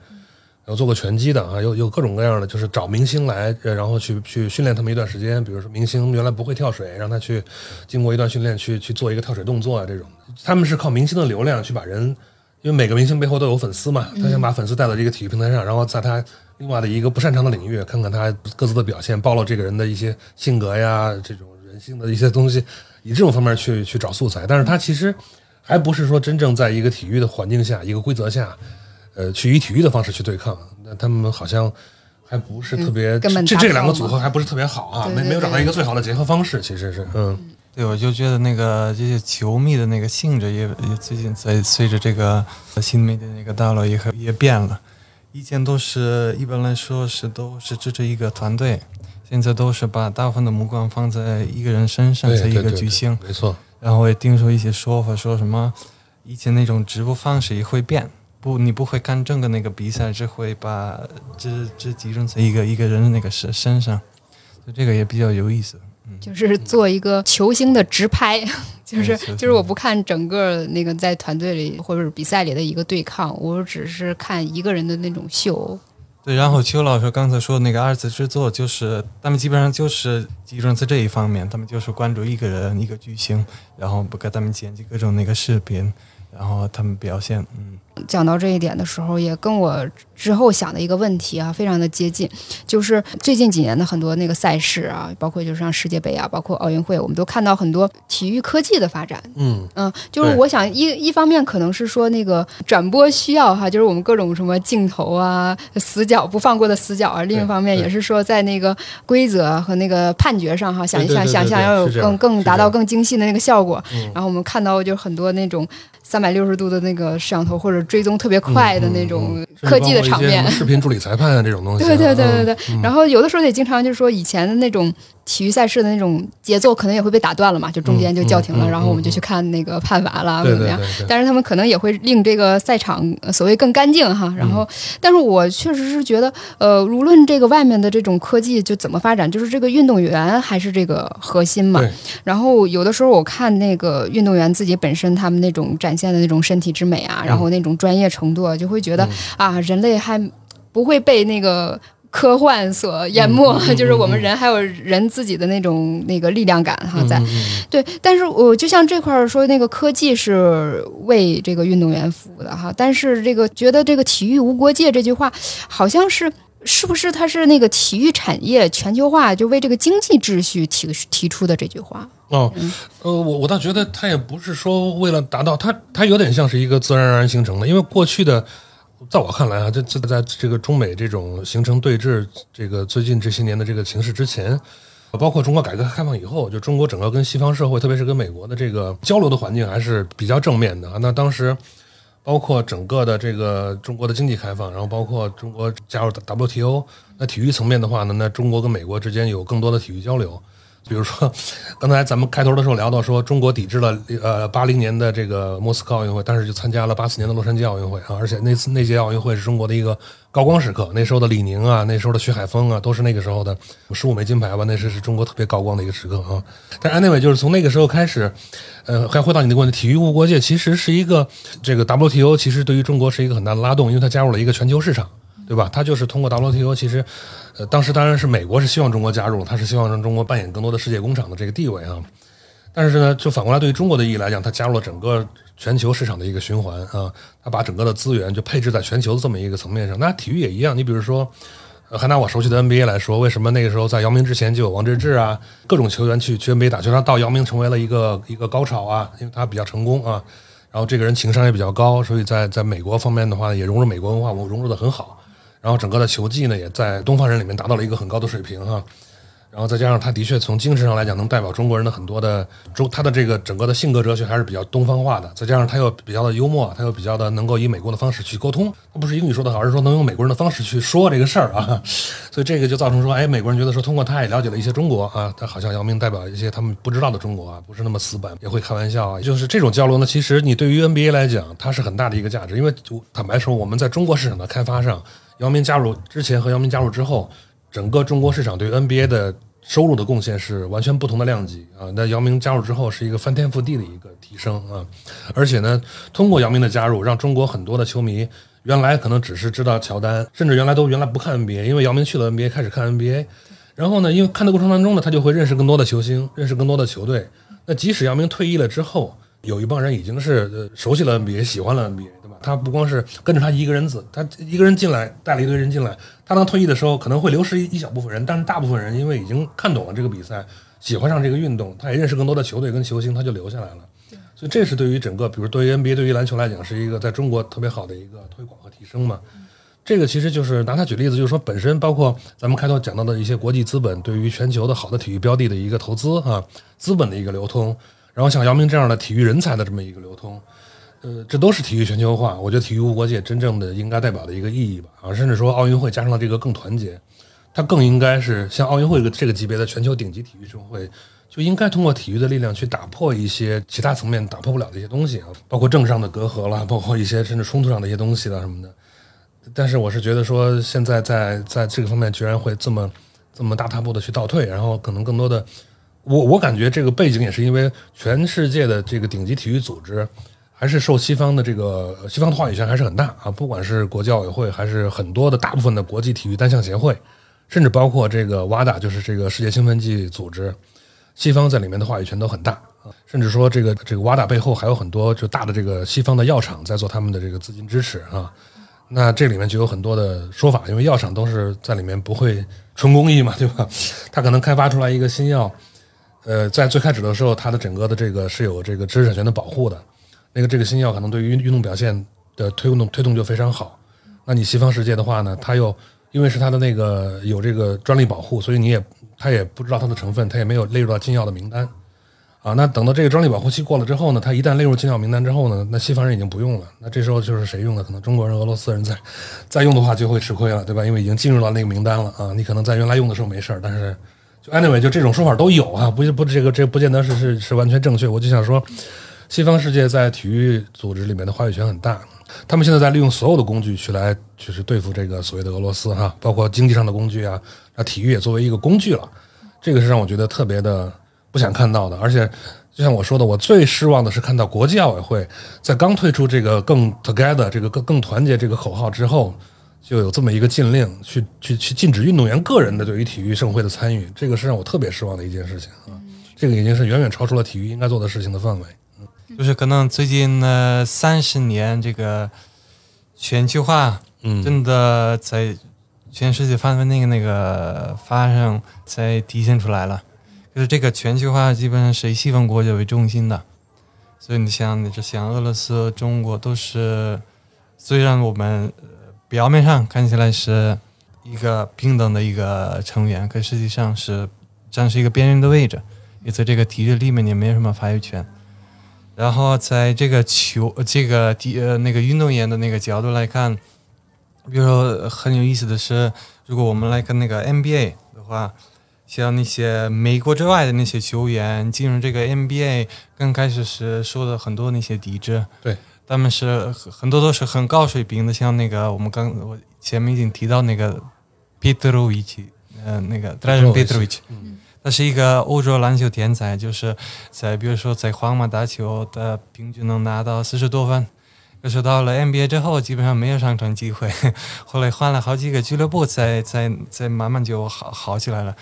有做过拳击的啊，有有各种各样的，就是找明星来，然后去去训练他们一段时间。比如说明星原来不会跳水，让他去经过一段训练去去做一个跳水动作啊，这种。他们是靠明星的流量去把人，因为每个明星背后都有粉丝嘛，他想把粉丝带到这个体育平台上，然后在他另外的一个不擅长的领域，看看他各自的表现，暴露这个人的一些性格呀，这种人性的一些东西，以这种方面去去找素材。但是他其实还不是说真正在一个体育的环境下，一个规则下。呃，去以体育的方式去对抗，那他们好像还不是特别，这这两个组合还不是特别好啊，没没有找到一个最好的结合方式，其实是，嗯，对，我就觉得那个这些球迷的那个性质也也最近在随着这个新媒体那个大佬也也变了，以前都是一般来说是都是支持一个团队，现在都是把大部分的目光放在一个人身上，在一个巨星，没错，然后也听说一些说法，说什么以前那种直播方式也会变。不，你不会看整个那个比赛，只会把只只集中在一个一个人的那个身身上，所以这个也比较有意思。就是做一个球星的直拍，就是就是我不看整个那个在团队里或者是比赛里的一个对抗，我只是看一个人的那种秀。对，然后邱老师刚才说那个二次制作，就是他们基本上就是集中在这一方面，他们就是关注一个人一个巨星，然后不给他们剪辑各种那个视频，然后他们表现，嗯，讲到这一点的时候，也跟我之后想的一个问题啊，非常的接近，就是最近几年的很多那个赛事啊，包括就是像世界杯啊，包括奥运会，我们都看到很多体育科技的发展。嗯，嗯，就是我想一一方面可能是说那个转播需要哈，就是我们各种什么镜头啊、死角不放过的死角啊；另一方面也是说在那个规则和那个判决上哈，想想对对对对想要有更更达到更精细的那个效果。嗯然后我们看到就很多那种三百六十度的那个摄像头或者追踪特别快的那种嗯。科技的场面。视频助理裁判啊这种东西啊，对对对对对，嗯。然后有的时候也经常就是说以前的那种体育赛事的那种节奏可能也会被打断了嘛，就中间就叫停了，嗯嗯然后我们就去看那个判罚啦，怎么样。但是他们可能也会令这个赛场呃所谓更干净哈。然后，但是我确实是觉得，呃，无论这个外面的这种科技就怎么发展，就是这个运动员还是这个核心嘛。然后有的时候我看那个运动员自己本身他们那种展现的那种身体之美啊，然后那种专业程度啊，就会觉得、啊，人类还不会被那个。科幻所淹没，就是我们人还有人自己的那种那个力量感哈，在、对，但是我就像这块儿说，那个科技是为这个运动员服务的哈，但是这个觉得这个体育无国界这句话，好像是是不是它是那个体育产业全球化就为这个经济秩序提提出的这句话？哦，呃，我我倒觉得它也不是说为了达到它，它有点像是一个自然而然形成的。因为过去的，在我看来啊，这这在这个中美这种形成对峙，这个最近这些年的这个形势之前，包括中国改革开放以后，就中国整个跟西方社会，特别是跟美国的这个交流的环境还是比较正面的啊。那当时。包括整个的这个中国的经济开放，然后包括中国加入 WTO，那体育层面的话呢，那中国跟美国之间有更多的体育交流。比如说，刚才咱们开头的时候聊到说，中国抵制了呃八零年的这个莫斯科奥运会，但是就参加了八四年的洛杉矶奥运会啊，而且那次那届奥运会是中国的一个高光时刻。那时候的李宁啊，那时候的徐海峰啊，都是那个时候的十五枚金牌吧，那是是中国特别高光的一个时刻啊。但 anyway，就是从那个时候开始，呃，还回到你的问题，体育无国界其实是一个这个 WTO，其实对于中国是一个很大的拉动，因为它加入了一个全球市场。对吧？他就是通过 WTO，其实，呃，当时当然是美国是希望中国加入，他是希望让中国扮演更多的世界工厂的这个地位啊。但是呢，就反过来对于中国的意义来讲，它加入了整个全球市场的一个循环啊，它把整个的资源就配置在全球的这么一个层面上。那体育也一样，你比如说，还拿我熟悉的 NBA 来说，为什么那个时候在姚明之前就有王治郅啊，各种球员去去 NBA 打球，他到姚明成为了一个一个高潮啊，因为他比较成功啊，然后这个人情商也比较高，所以在在美国方面的话，也融入美国文化，我融入的很好。然后整个的球技呢，也在东方人里面达到了一个很高的水平哈。然后再加上他的确从精神上来讲，能代表中国人的很多的中，他的这个整个的性格哲学还是比较东方化的。再加上他又比较的幽默，他又比较的能够以美国的方式去沟通。他不是英语说的好，而是说能用美国人的方式去说这个事儿啊。所以这个就造成说，哎，美国人觉得说，通过他也了解了一些中国啊，他好像姚明代表一些他们不知道的中国啊，不是那么死板，也会开玩笑啊。就是这种交流呢，其实你对于 NBA 来讲，它是很大的一个价值，因为坦白说，我们在中国市场的开发上。姚明加入之前和姚明加入之后，整个中国市场对 NBA 的收入的贡献是完全不同的量级啊。那姚明加入之后是一个翻天覆地的一个提升啊，而且呢，通过姚明的加入，让中国很多的球迷原来可能只是知道乔丹，甚至原来都原来不看 NBA，因为姚明去了 NBA 开始看 NBA，然后呢，因为看的过程当中呢，他就会认识更多的球星，认识更多的球队。那即使姚明退役了之后，有一帮人已经是呃熟悉了 NBA，喜欢了 NBA。他不光是跟着他一个人子，他一个人进来带了一堆人进来。他当退役的时候，可能会流失一小部分人，但是大部分人因为已经看懂了这个比赛，喜欢上这个运动，他也认识更多的球队跟球星，他就留下来了。所以这是对于整个，比如对于 NBA、对于篮球来讲，是一个在中国特别好的一个推广和提升嘛。这个其实就是拿它举例子，就是说本身包括咱们开头讲到的一些国际资本对于全球的好的体育标的的一个投资啊，资本的一个流通，然后像姚明这样的体育人才的这么一个流通。呃，这都是体育全球化，我觉得体育无国界真正的应该代表的一个意义吧啊，甚至说奥运会加上了这个更团结，它更应该是像奥运会这个级别的全球顶级体育盛会，就应该通过体育的力量去打破一些其他层面打破不了的一些东西啊，包括政治上的隔阂啦，包括一些甚至冲突上的一些东西啦什么的。但是我是觉得说，现在在在这个方面居然会这么这么大踏步的去倒退，然后可能更多的。我我感觉这个背景也是因为全世界的这个顶级体育组织还是受西方的这个西方的话语权还是很大啊，不管是国际奥委会，还是很多的大部分的国际体育单项协会，甚至包括这个 WADA，就是这个世界兴奋剂组织，西方在里面的话语权都很大啊，甚至说这个这个 WADA 背后还有很多就大的这个西方的药厂在做他们的这个资金支持啊。那这里面就有很多的说法，因为药厂都是在里面不会纯公益嘛，对吧？他可能开发出来一个新药，呃，在最开始的时候，它的整个的这个是有这个知识产权的保护的。那个这个新药可能对于运动表现的推动推动就非常好。那你西方世界的话呢，它又因为是它的那个有这个专利保护，所以你也他也不知道它的成分，它也没有列入到禁药的名单。啊，那等到这个专利保护期过了之后呢，它一旦列入禁药名单之后呢，那西方人已经不用了。那这时候就是谁用的？可能中国人、俄罗斯人在再用的话就会吃亏了，对吧？因为已经进入到那个名单了啊。你可能在原来用的时候没事儿，但是就 anyway 就这种说法都有啊，不不这个这不见得是是是完全正确。我就想说，西方世界在体育组织里面的话语权很大，他们现在在利用所有的工具去来就是对付这个所谓的俄罗斯哈，包括经济上的工具啊，那体育也作为一个工具了，这个是让我觉得特别的。不想看到的，而且就像我说的，我最失望的是看到国际奥委会在刚推出这个更 together 这个更更团结这个口号之后，就有这么一个禁令，去去去禁止运动员个人的对于体育盛会的参与，这个是让我特别失望的一件事情啊！这个已经是远远超出了体育应该做的事情的范围。就是可能最近呢三十年，这个全球化，嗯，真的在全世界范围内那个发生，才体现出来了。就是这个全球化基本上是以西方国家为中心的，所以你像你这像俄罗斯、中国都是，虽然我们表面上看起来是一个平等的一个成员，可实际上是占是一个边缘的位置，也在这个体制里面也没有什么发言权。然后在这个球这个第呃那个运动员的那个角度来看，比如说很有意思的是，如果我们来看那个 NBA 的话。像那些美国之外的那些球员进入这个 NBA，刚开始时受的很多那些抵制。对，他们是很多都是很高水平的，像那个我们刚我前面已经提到那个 Petrovic，呃，那个 Dragan Petrovic，他是一个欧洲篮球天才，就是在比如说在皇马打球的平均能拿到四十多分，可是到了 NBA 之后基本上没有上场机会，后来换了好几个俱乐部，才才才慢慢就好好起来了。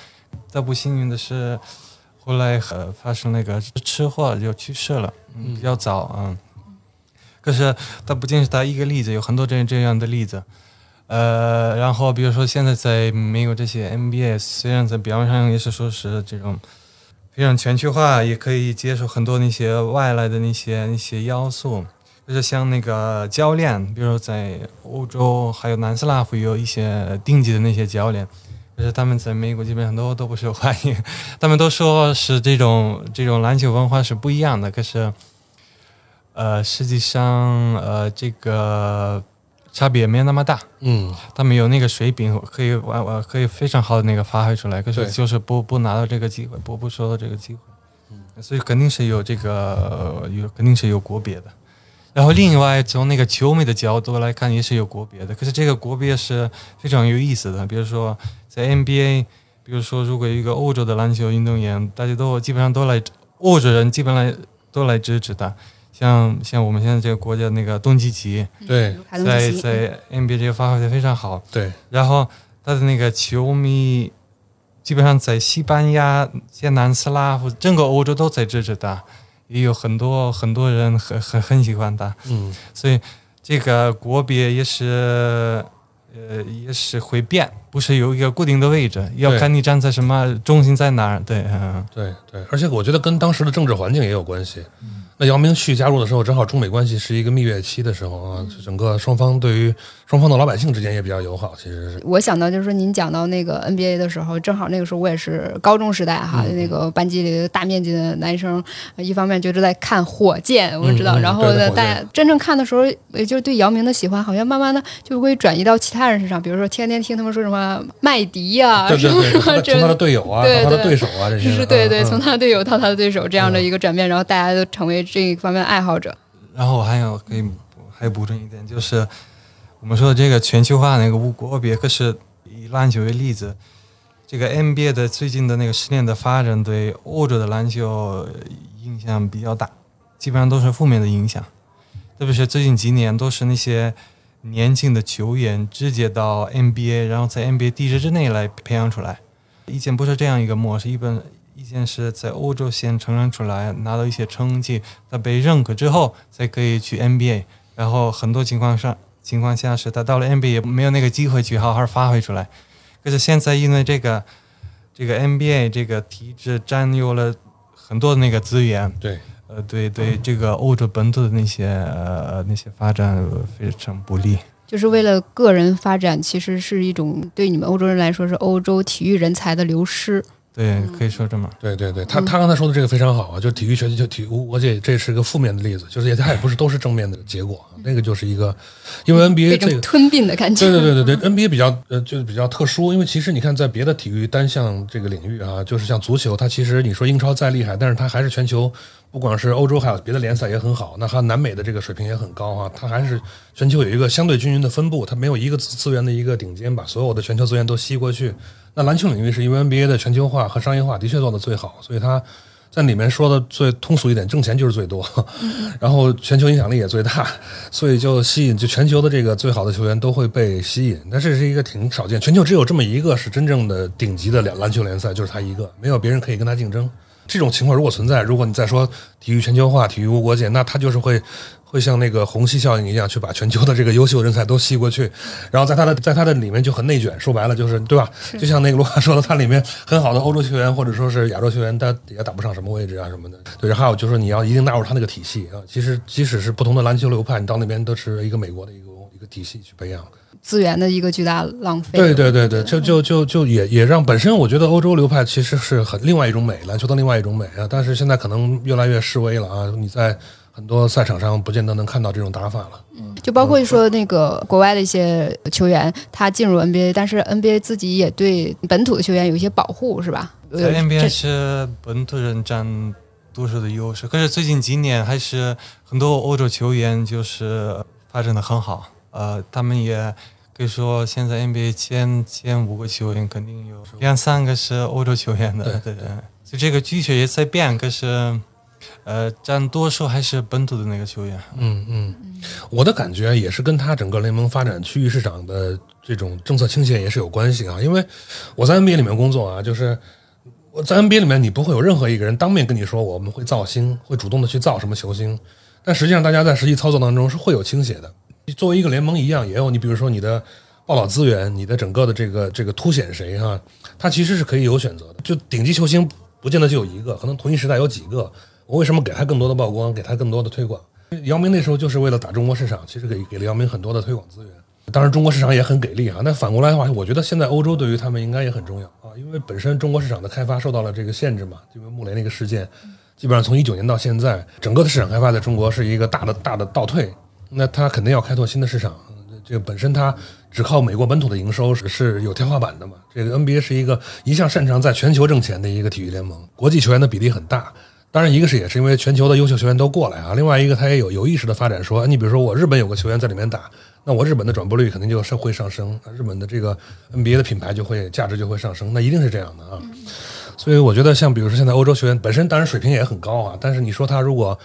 但不幸运的是，后来呃发生那个车祸就去世了，嗯，比较早啊。可是他不仅是他一个例子，有很多这这样的例子。呃，然后比如说现在在美国这些 NBA，虽然在表面上也是说是这种非常全球化，也可以接受很多那些外来的那些那些要素，就是像那个教练，比如说在欧洲还有南斯拉夫有一些顶级的那些教练。就是他们在美国基本上都都不受欢迎，他们都说是这种这种篮球文化是不一样的。可是，呃，实际上呃这个差别没有那么大。嗯，他们有那个水平，可以完完可以非常好的那个发挥出来。可是就是不不拿到这个机会，不不收到这个机会。嗯，所以肯定是有这个有肯定是有国别的。然后另外从那个球迷的角度来看，也是有国别的。可是这个国别是非常有意思的。比如说在 NBA，比如说如果一个欧洲的篮球运动员，大家都基本上都来欧洲人基本上都来支持他。像像我们现在这个国家那个东契奇，对，在在 NBA 这个发挥的非常好。对，然后他的那个球迷基本上在西班牙、在南斯拉夫，整个欧洲都在支持他。也有很多很多人很很很喜欢他，嗯，所以这个国别也是，呃，也是会变，不是有一个固定的位置，要看你站在什么中心在哪儿，对，嗯，对对，而且我觉得跟当时的政治环境也有关系。那姚明去加入的时候，正好中美关系是一个蜜月期的时候啊，整个双方对于双方的老百姓之间也比较友好。其实是我想到，就是说您讲到那个 NBA 的时候，正好那个时候我也是高中时代哈，那个班级里大面积的男生，一方面就是在看火箭，我知道，然后呢，大家真正看的时候，也就是对姚明的喜欢，好像慢慢的就会转移到其他人身上，比如说天天听他们说什么麦迪呀，什么什么，从他的队友啊，到他的对手啊，这些是对对，从他的队友到他的对手这样的一个转变，然后大家都成为。这一方面爱好者，然后我还有可以还补充一点，就是我们说的这个全球化那个无国别，可是以篮球为例子，这个 NBA 的最近的那个十年的发展对欧洲的篮球影响比较大，基本上都是负面的影响。特别是最近几年，都是那些年轻的球员直接到 NBA，然后在 NBA 体制之内来培养出来。以前不是这样一个模式，一般以前是在欧洲先成长出来，拿到一些成绩，他被认可之后才可以去 NBA。然后很多情况上情况下是他到了 NBA 也没有那个机会去好好发挥出来。可是现在因为这个这个 NBA 这个体制占有了很多的那个资源，对，呃，对对，这个欧洲本土的那些呃那些发展非常不利。就是为了个人发展，其实是一种对你们欧洲人来说是欧洲体育人才的流失。对，可以说这么。对对对，他他刚才说的这个非常好啊，就体育学习就体育国界，这是个负面的例子，就是也他也不是都是正面的结果，那个就是一个，因为 NBA 被这这个。吞并的感觉。对对对对对，NBA 比较呃就是比较特殊，因为其实你看在别的体育单项这个领域啊，就是像足球，它其实你说英超再厉害，但是它还是全球，不管是欧洲还有别的联赛也很好，那它南美的这个水平也很高啊，它还是全球有一个相对均匀的分布，它没有一个资资源的一个顶尖，把所有的全球资源都吸过去。那篮球领域是因为 NBA 的全球化和商业化的确做得最好，所以他在里面说的最通俗一点，挣钱就是最多，然后全球影响力也最大，所以就吸引就全球的这个最好的球员都会被吸引。但这是一个挺少见，全球只有这么一个是真正的顶级的篮篮球联赛，就是他一个，没有别人可以跟他竞争。这种情况如果存在，如果你再说体育全球化、体育无国界，那他就是会会像那个虹吸效应一样，去把全球的这个优秀人才都吸过去，然后在它的在它的里面就很内卷。说白了就是对吧？就像那个卢卡说的，它里面很好的欧洲球员或者说是亚洲球员，他也打不上什么位置啊什么的。对，还有就是你要一定纳入他那个体系啊。其实即使是不同的篮球流派，你到那边都是一个美国的一个一个体系去培养。资源的一个巨大浪费。对对对对，就就就就也也让本身我觉得欧洲流派其实是很另外一种美，篮球的另外一种美啊。但是现在可能越来越示威了啊！你在很多赛场上不见得能看到这种打法了。嗯就包括说那个国外的一些球员，他进入 NBA，但是 NBA 自己也对本土的球员有一些保护，是吧？在呃 NBA 是本土人占多数的优势，可是最近几年还是很多欧洲球员就是发展的很好，呃，他们也可以说现在 NBA 前前五个球员肯定有两三个是欧洲球员的，对对对，所以这个趋势也在变，可是呃占多数还是本土的那个球员。嗯嗯，我的感觉也是跟他整个联盟发展区域市场的这种政策倾斜也是有关系啊。因为我在 NBA 里面工作啊，就是我在 NBA 里面，你不会有任何一个人当面跟你说我们会造星，会主动的去造什么球星，但实际上大家在实际操作当中是会有倾斜的。作为一个联盟一样，也有你比如说你的报道资源，你的整个的这个这个凸显谁哈，它其实是可以有选择的。就顶级球星不见得就有一个，可能同一时代有几个。我为什么给他更多的曝光，给他更多的推广？姚明那时候就是为了打中国市场，其实给给了姚明很多的推广资源。当然，中国市场也很给力啊。那反过来的话，我觉得现在欧洲对于他们应该也很重要啊，因为本身中国市场的开发受到了这个限制嘛，因为穆雷那个事件，基本上从一九年到现在，整个的市场开发在中国是一个大的大的倒退。那他肯定要开拓新的市场，这个本身它只靠美国本土的营收是是有天花板的嘛。这个 NBA 是一个一向擅长在全球挣钱的一个体育联盟，国际球员的比例很大。当然，一个是也是因为全球的优秀球员都过来啊，另外一个他也有有意识的发展，说你比如说我日本有个球员在里面打，那我日本的转播率肯定就是会上升，日本的这个 NBA 的品牌就会价值就会上升，那一定是这样的啊。所以我觉得像比如说现在欧洲球员本身当然水平也很高啊，但是你说他如果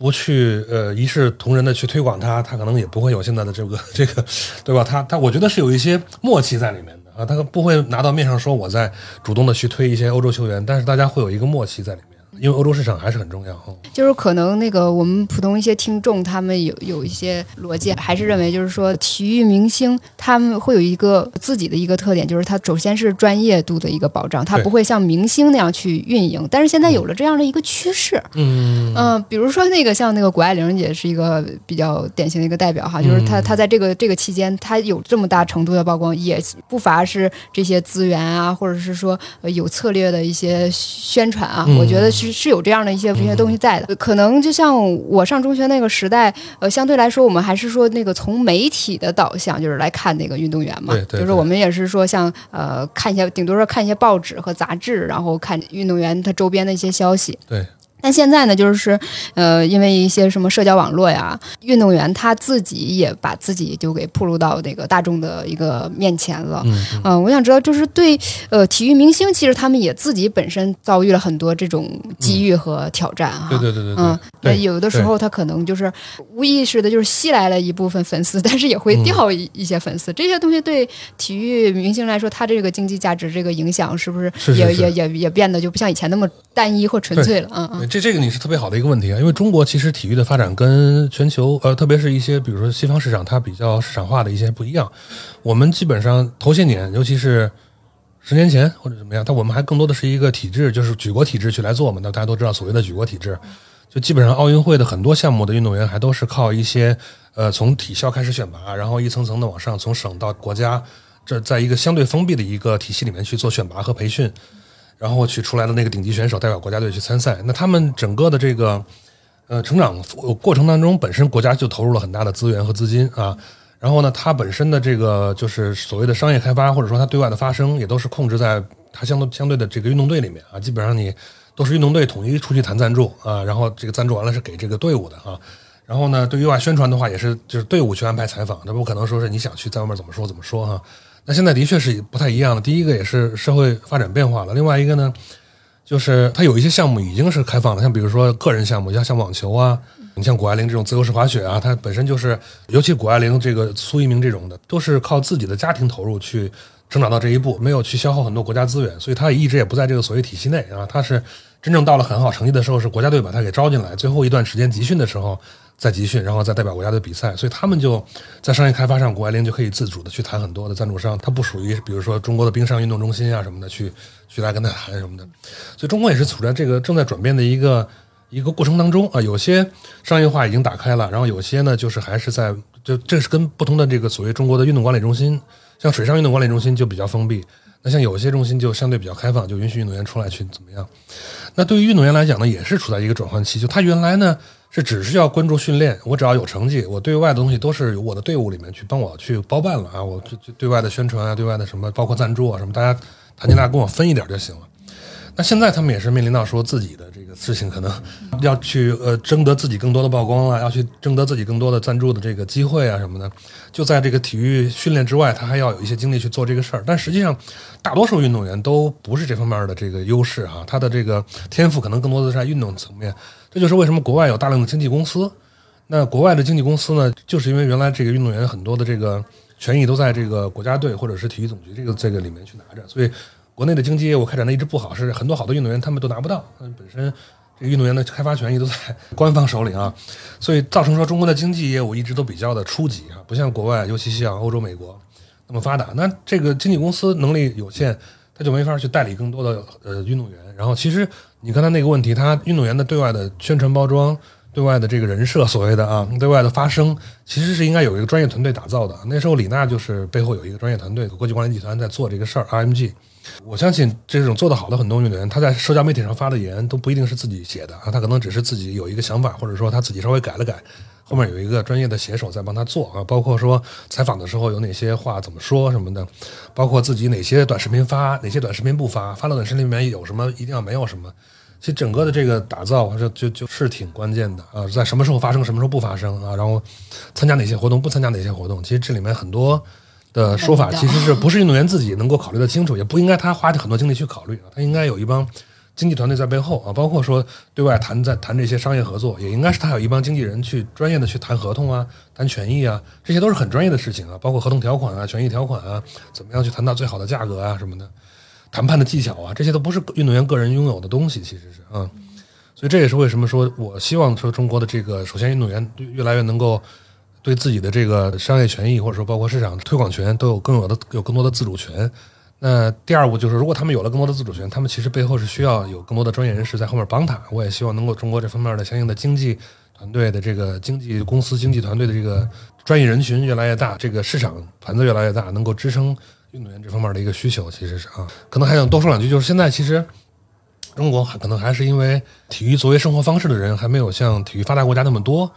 不去呃一视同仁的去推广他，他可能也不会有现在的这个 这个，对吧？他他我觉得是有一些默契在里面的啊，他不会拿到面上说我在主动的去推一些欧洲球员，但是大家会有一个默契在里面，因为欧洲市场还是很重要。嗯就是可能那个我们普通一些听众，他们有有一些逻辑，还是认为就是说体育明星他们会有一个自己的一个特点，就是他首先是专业度的一个保障，他不会像明星那样去运营。但是现在有了这样的一个趋势，嗯嗯、比如说那个像那个谷爱凌也是一个比较典型的一个代表哈，就是他他在这个这个期间，他有这么大程度的曝光，也不乏是这些资源啊，或者是说呃有策略的一些宣传啊，嗯我觉得是是有这样的一些这些东西在的。可能就像我上中学那个时代，呃，相对来说我们还是说那个从媒体的导向就是来看那个运动员嘛，对对就是我们也是说像呃看一些，顶多说看一些报纸和杂志，然后看运动员他周边的一些消息。对，但现在呢，就是呃，因为一些什么社交网络呀，运动员他自己也把自己就给暴露到那个大众的一个面前了。嗯，嗯、我想知道，就是对呃体育明星，其实他们也自己本身遭遇了很多这种机遇和挑战哈。对对对对对，嗯，对那有的时候他可能就是无意识的，就是吸来了一部分粉丝，但是也会嗯掉一一些粉丝。这些东西对体育明星来说，他这个经济价值这个影响，是不是也也也也变得就不像以前那么单一或纯粹了？嗯嗯对这这个你是特别好的一个问题啊，因为中国其实体育的发展跟全球呃，特别是一些比如说西方市场，它比较市场化的一些不一样。我们基本上头些年，尤其是十年前或者怎么样，但我们还更多的是一个体制，就是举国体制去来做嘛。那大家都知道所谓的举国体制，就基本上奥运会的很多项目的运动员还都是靠一些呃从体校开始选拔，然后一层层的往上，从省到国家，这在一个相对封闭的一个体系里面去做选拔和培训。然后去出来的那个顶级选手代表国家队去参赛。那他们整个的这个呃成长过程当中，本身国家就投入了很大的资源和资金啊。然后呢，它本身的这个就是所谓的商业开发，或者说它对外的发声，也都是控制在它相对相对的这个运动队里面啊。基本上你都是运动队统一出去谈赞助啊，然后这个赞助完了是给这个队伍的啊。然后呢，对于外宣传的话，也是就是队伍去安排采访，这不可能说是你想去在外面怎么说怎么说哈、那现在的确是不太一样了。第一个也是社会发展变化了，另外一个呢，就是它有一些项目已经是开放了，像比如说个人项目，像像网球啊，你像谷爱凌这种自由式滑雪啊，它本身就是，尤其谷爱凌这个苏一鸣这种的，都是靠自己的家庭投入去成长到这一步，没有去消耗很多国家资源，所以他一直也不在这个所谓体系内啊。他是真正到了很好成绩的时候，是国家队把他给招进来，最后一段时间集训的时候再集训，然后再代表国家队比赛，所以他们就在商业开发上，谷爱凌就可以自主的去谈很多的赞助商，他不属于比如说中国的冰上运动中心啊什么的去去来跟他谈什么的，所以中国也是处在这个正在转变的一个一个过程当中啊，有些商业化已经打开了，然后有些呢就是还是在就这是跟不同的这个所谓中国的运动管理中心，像水上运动管理中心就比较封闭，那像有些中心就相对比较开放，就允许运动员出来去怎么样。那对于运动员来讲呢，也是处在一个转换期，就他原来呢是只是要关注训练，我只要有成绩，我对外的东西都是由我的队伍里面去帮我去包办了啊，我就就对外的宣传啊，对外的什么包括赞助啊什么，大家谈进来跟我分一点就行了。那现在他们也是面临到说自己的这个事情，可能要去呃争得自己更多的曝光啊，要去争得自己更多的赞助的这个机会啊什么的。就在这个体育训练之外，他还要有一些精力去做这个事儿。但实际上，大多数运动员都不是这方面的这个优势哈、他的这个天赋可能更多的是在运动层面。这就是为什么国外有大量的经纪公司。那国外的经纪公司呢，就是因为原来这个运动员很多的这个权益都在这个国家队或者是体育总局这个这个里面去拿着，所以国内的经济业务开展的一直不好，是很多好的运动员他们都拿不到，嗯，本身这个运动员的开发权益都在 官方手里啊，所以造成说中国的经济业务一直都比较的初级啊，不像国外，尤其像欧洲、美国那么发达。那这个经纪公司能力有限，他就没法去代理更多的呃运动员。然后其实你刚才那个问题，他运动员的对外的宣传包装。对外的这个人设，所谓的啊，对外的发声，其实是应该有一个专业团队打造的。那时候李娜就是背后有一个专业团队，国际管理集团在做这个事儿，RMG。我相信这种做得好的很多运动员，他在社交媒体上发的言都不一定是自己写的啊，他可能只是自己有一个想法，或者说他自己稍微改了改，后面有一个专业的写手在帮他做啊，包括说采访的时候有哪些话怎么说什么的，包括自己哪些短视频发，哪些短视频不发，发了短视频里面有什么一定要没有什么。其实整个的这个打造就就就是挺关键的啊，在什么时候发生，什么时候不发生啊，然后参加哪些活动，不参加哪些活动，其实这里面很多的说法 其实是不是运动员自己能够考虑的清楚，也不应该他花很多精力去考虑啊，他应该有一帮经纪团队在背后啊，包括说对外谈在谈这些商业合作，也应该是他有一帮经纪人去专业的去谈合同啊，谈权益啊，这些都是很专业的事情啊，包括合同条款啊、权益条款啊，怎么样去谈到最好的价格啊什么的。谈判的技巧啊，这些都不是运动员个人拥有的东西，其实是啊，所以这也是为什么说我希望说中国的这个首先运动员越来越能够对自己的这个商业权益或者说包括市场推广权都有更有的有更多的自主权。那第二步就是，如果他们有了更多的自主权，他们其实背后是需要有更多的专业人士在后面帮他。我也希望能够中国这方面的相应的经济团队的这个经济公司、经济团队的这个专业人群越来越大，这个市场盘子越来越大，能够支撑。运动员这方面的一个需求，其实是啊，可能还想多说两句，就是现在其实中国可能还是因为体育作为生活方式的人还没有像体育发达国家那么多，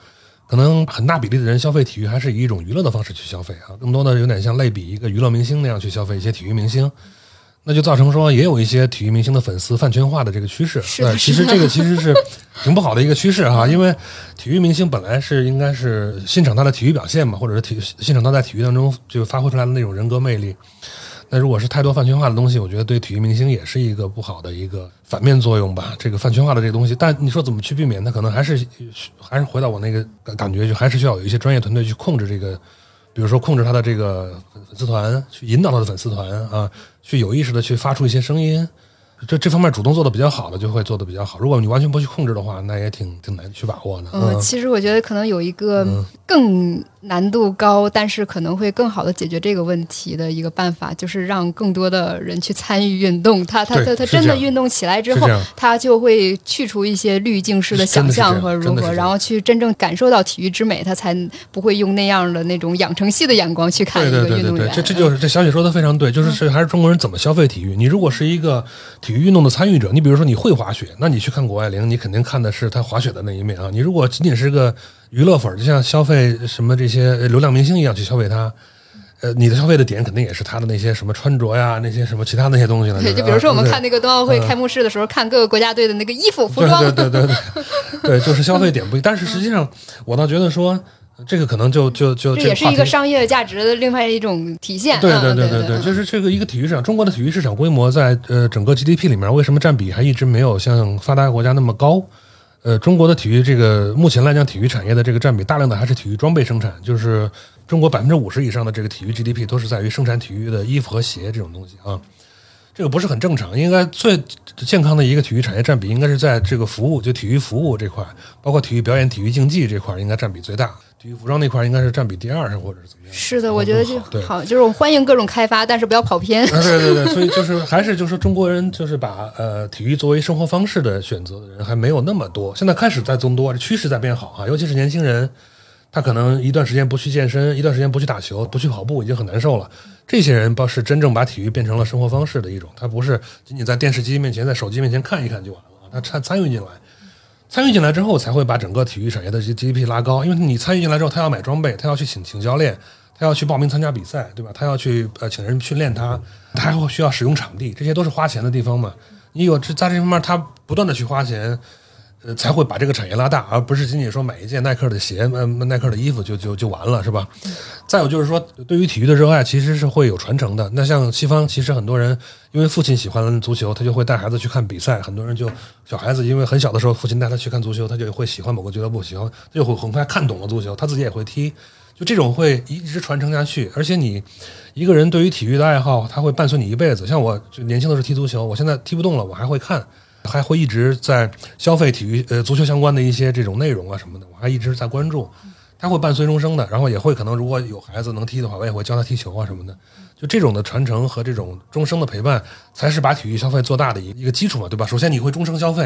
可能很大比例的人消费体育还是以一种娱乐的方式去消费啊，更多的有点像类比一个娱乐明星那样去消费一些体育明星。那就造成说也有一些体育明星的粉丝饭圈化的这个趋势。是的呃其实这个其实是挺不好的一个趋势哈，因为体育明星本来是应该是欣赏他的体育表现嘛，或者是体欣赏他在体育当中就发挥出来的那种人格魅力。那如果是太多饭圈化的东西，我觉得对体育明星也是一个不好的一个反面作用吧。这个饭圈化的这个东西，但你说怎么去避免？它可能还是还是回到我那个感感觉，就还是需要有一些专业团队去控制这个，比如说控制他的这个粉丝团，去引导他的粉丝团啊，去有意识的去发出一些声音。这这方面主动做的比较好的，就会做的比较好。如果你完全不去控制的话，那也挺挺难去把握的。嗯，其实我觉得可能有一个更难度高，但是可能会更好的解决这个问题的一个办法，就是让更多的人去参与运动。他他他他真的运动起来之后他就会去除一些滤镜式的想象和如何，然后去真正感受到体育之美，他才不会用那样的那种养成系的眼光去看对一对对对对，个运动员。这这就是这小雪说的非常对，就是是还是中国人怎么消费体育。你如果是一个体育运动的参与者，你比如说你会滑雪，那你去看谷爱凌，你肯定看的是她滑雪的那一面啊。你如果仅仅是个娱乐粉儿，就像消费什么这些呃流量明星一样去消费她，呃，你的消费的点肯定也是她的那些什么穿着呀，那些什么其他那些东西了。对，就比如说我们看那个冬奥会开幕式的时候，看各个国家队的那个衣服、服装，对对对对对对，就是消费点不一，但是实际上我倒觉得说。这个可能就就就这也是一个商业价值的另外一种体现。对嗯对对对对，就是这个一个体育市场，中国的体育市场规模在呃整个 GDP 里面，为什么占比还一直没有像发达国家那么高？呃，中国的体育这个目前来讲，体育产业的这个占比，大量的还是体育装备生产，就是中国百分之五十以上的这个体育 GDP 都是在于生产体育的衣服和鞋这种东西啊。这个不是很正常，应该最健康的一个体育产业占比应该是在这个服务，就体育服务这块，包括体育表演、体育竞技这块，应该占比最大。体育服装那块应该是占比第二，或者是怎么样？是的，我觉得就对好，就是我欢迎各种开发，但是不要跑偏。啊，对对对，所以就是还是就是中国人就是把呃体育作为生活方式的选择的人还没有那么多，现在开始在增多，这趋势在变好啊，尤其是年轻人，他可能一段时间不去健身，一段时间不去打球，不去跑步已经很难受了。这些人倒是真正把体育变成了生活方式的一种，他不是仅仅在电视机面前、在手机面前看一看就完了，他参参与进来。参与进来之后，才会把整个体育产业的 G GDP 拉高。因为你参与进来之后，他要买装备，他要去请请教练，他要去报名参加比赛，对吧？他要去呃请人训练他，他还会需要使用场地，这些都是花钱的地方嘛。你有这在这方面，他不断的去花钱，才会把这个产业拉大，而不是仅仅说买一件耐克的鞋、呃耐克的衣服就就就完了，是吧？再有就是说，对于体育的热爱其实是会有传承的。那像西方，其实很多人因为父亲喜欢足球，他就会带孩子去看比赛。很多人就小孩子因为很小的时候父亲带他去看足球，他就会喜欢某个俱乐部，喜欢他就会很快看懂了足球，他自己也会踢。就这种会一直传承下去，而且你一个人对于体育的爱好，他会伴随你一辈子。像我年轻的时候踢足球，我现在踢不动了，我还会看，还会一直在消费体育呃足球相关的一些这种内容啊什么的，我还一直在关注。他会伴随终生的，然后也会可能如果有孩子能踢的话，我也会教他踢球啊什么的。就这种的传承和这种终生的陪伴，才是把体育消费做大的一一个基础嘛，对吧？首先你会终生消费，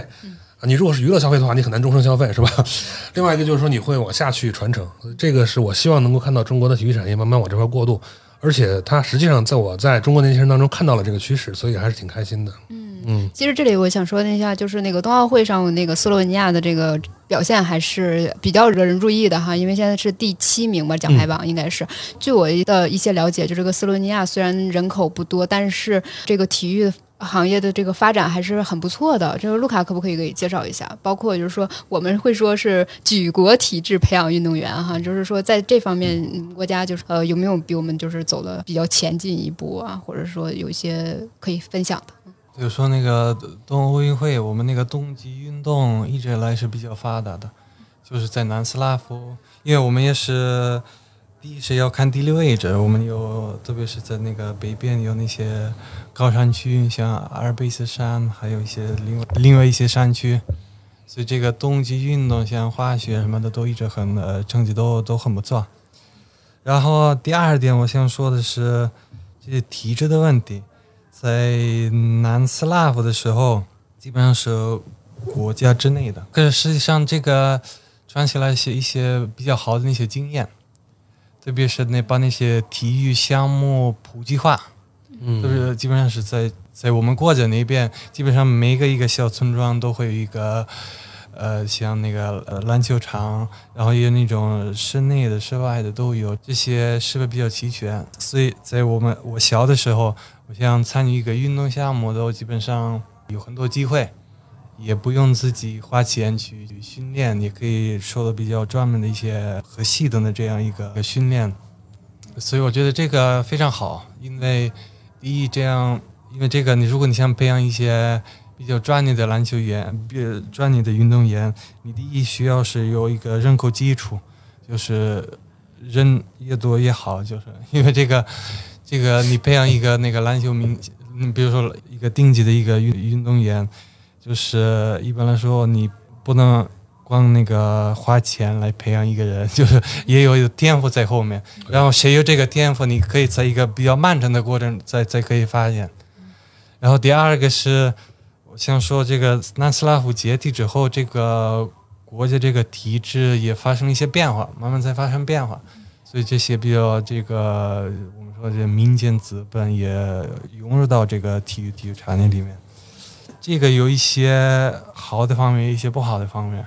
啊，你如果是娱乐消费的话，你很难终生消费，是吧？另外一个就是说你会往下去传承，这个是我希望能够看到中国的体育产业慢慢往这块过渡，而且它实际上在我在中国年轻人当中看到了这个趋势，所以还是挺开心的。其实这里我想说一下，就是那个冬奥会上那个斯洛文尼亚的这个表现还是比较惹人注意的哈，因为现在是第七名吧，奖牌榜应该是。据我的一些了解，就这个斯洛文尼亚虽然人口不多，但是这个体育。行业的这个发展还是很不错的。这个卢卡可不可以给介绍一下？包括就是说，我们会说是举国体制培养运动员哈，就是说在这方面，嗯国家就是呃有没有比我们就是走的比较前进一步啊，或者说有一些可以分享的？比如说那个冬奥运会，我们那个冬季运动一直以来是比较发达的，就是在南斯拉夫，因为我们也是第一是要看地理位置，我们有特别是在那个北边有那些高山区，像阿尔卑斯山，还有一些另外另外一些山区，所以这个冬季运动像滑雪什么的都一直很呃成绩都都很不错。然后第二点我想说的是这些体制的问题。在南斯拉夫的时候，基本上是国家之内的。可是实际上，这个传起来是一些比较好的那些经验，特别是那把那些体育项目普及化，嗯，就是基本上是在在我们国家那边，基本上每个一个小村庄都会有一个呃，像那个呃篮球场，然后也有那种室内的、室外的都有，这些设备比较齐全。所以在我们我小的时候，我想参与一个运动项目，都基本上有很多机会，也不用自己花钱去训练，也可以受到比较专门的一些和系统的这样一个训练。所以我觉得这个非常好，因为第一这样，因为这个你如果你想培养一些比较专业的篮球员，比较专业的运动员，你第一需要是有一个人口基础，就是人越多越好，就是因为这个这个你培养一个那个篮球明，你比如说一个顶级的一个运运动员，就是一般来说你不能。光那个花钱来培养一个人，就是也有天赋在后面。然后谁有这个天赋，你可以在一个比较漫长的过程再再可以发现。然后第二个是，我想说这个南斯拉夫解体之后，这个国家这个体制也发生了一些变化，慢慢在发生变化。所以这些比较这个我们说这民间资本也融入到这个体育体育产业里面。这个有一些好的方面，一些不好的方面。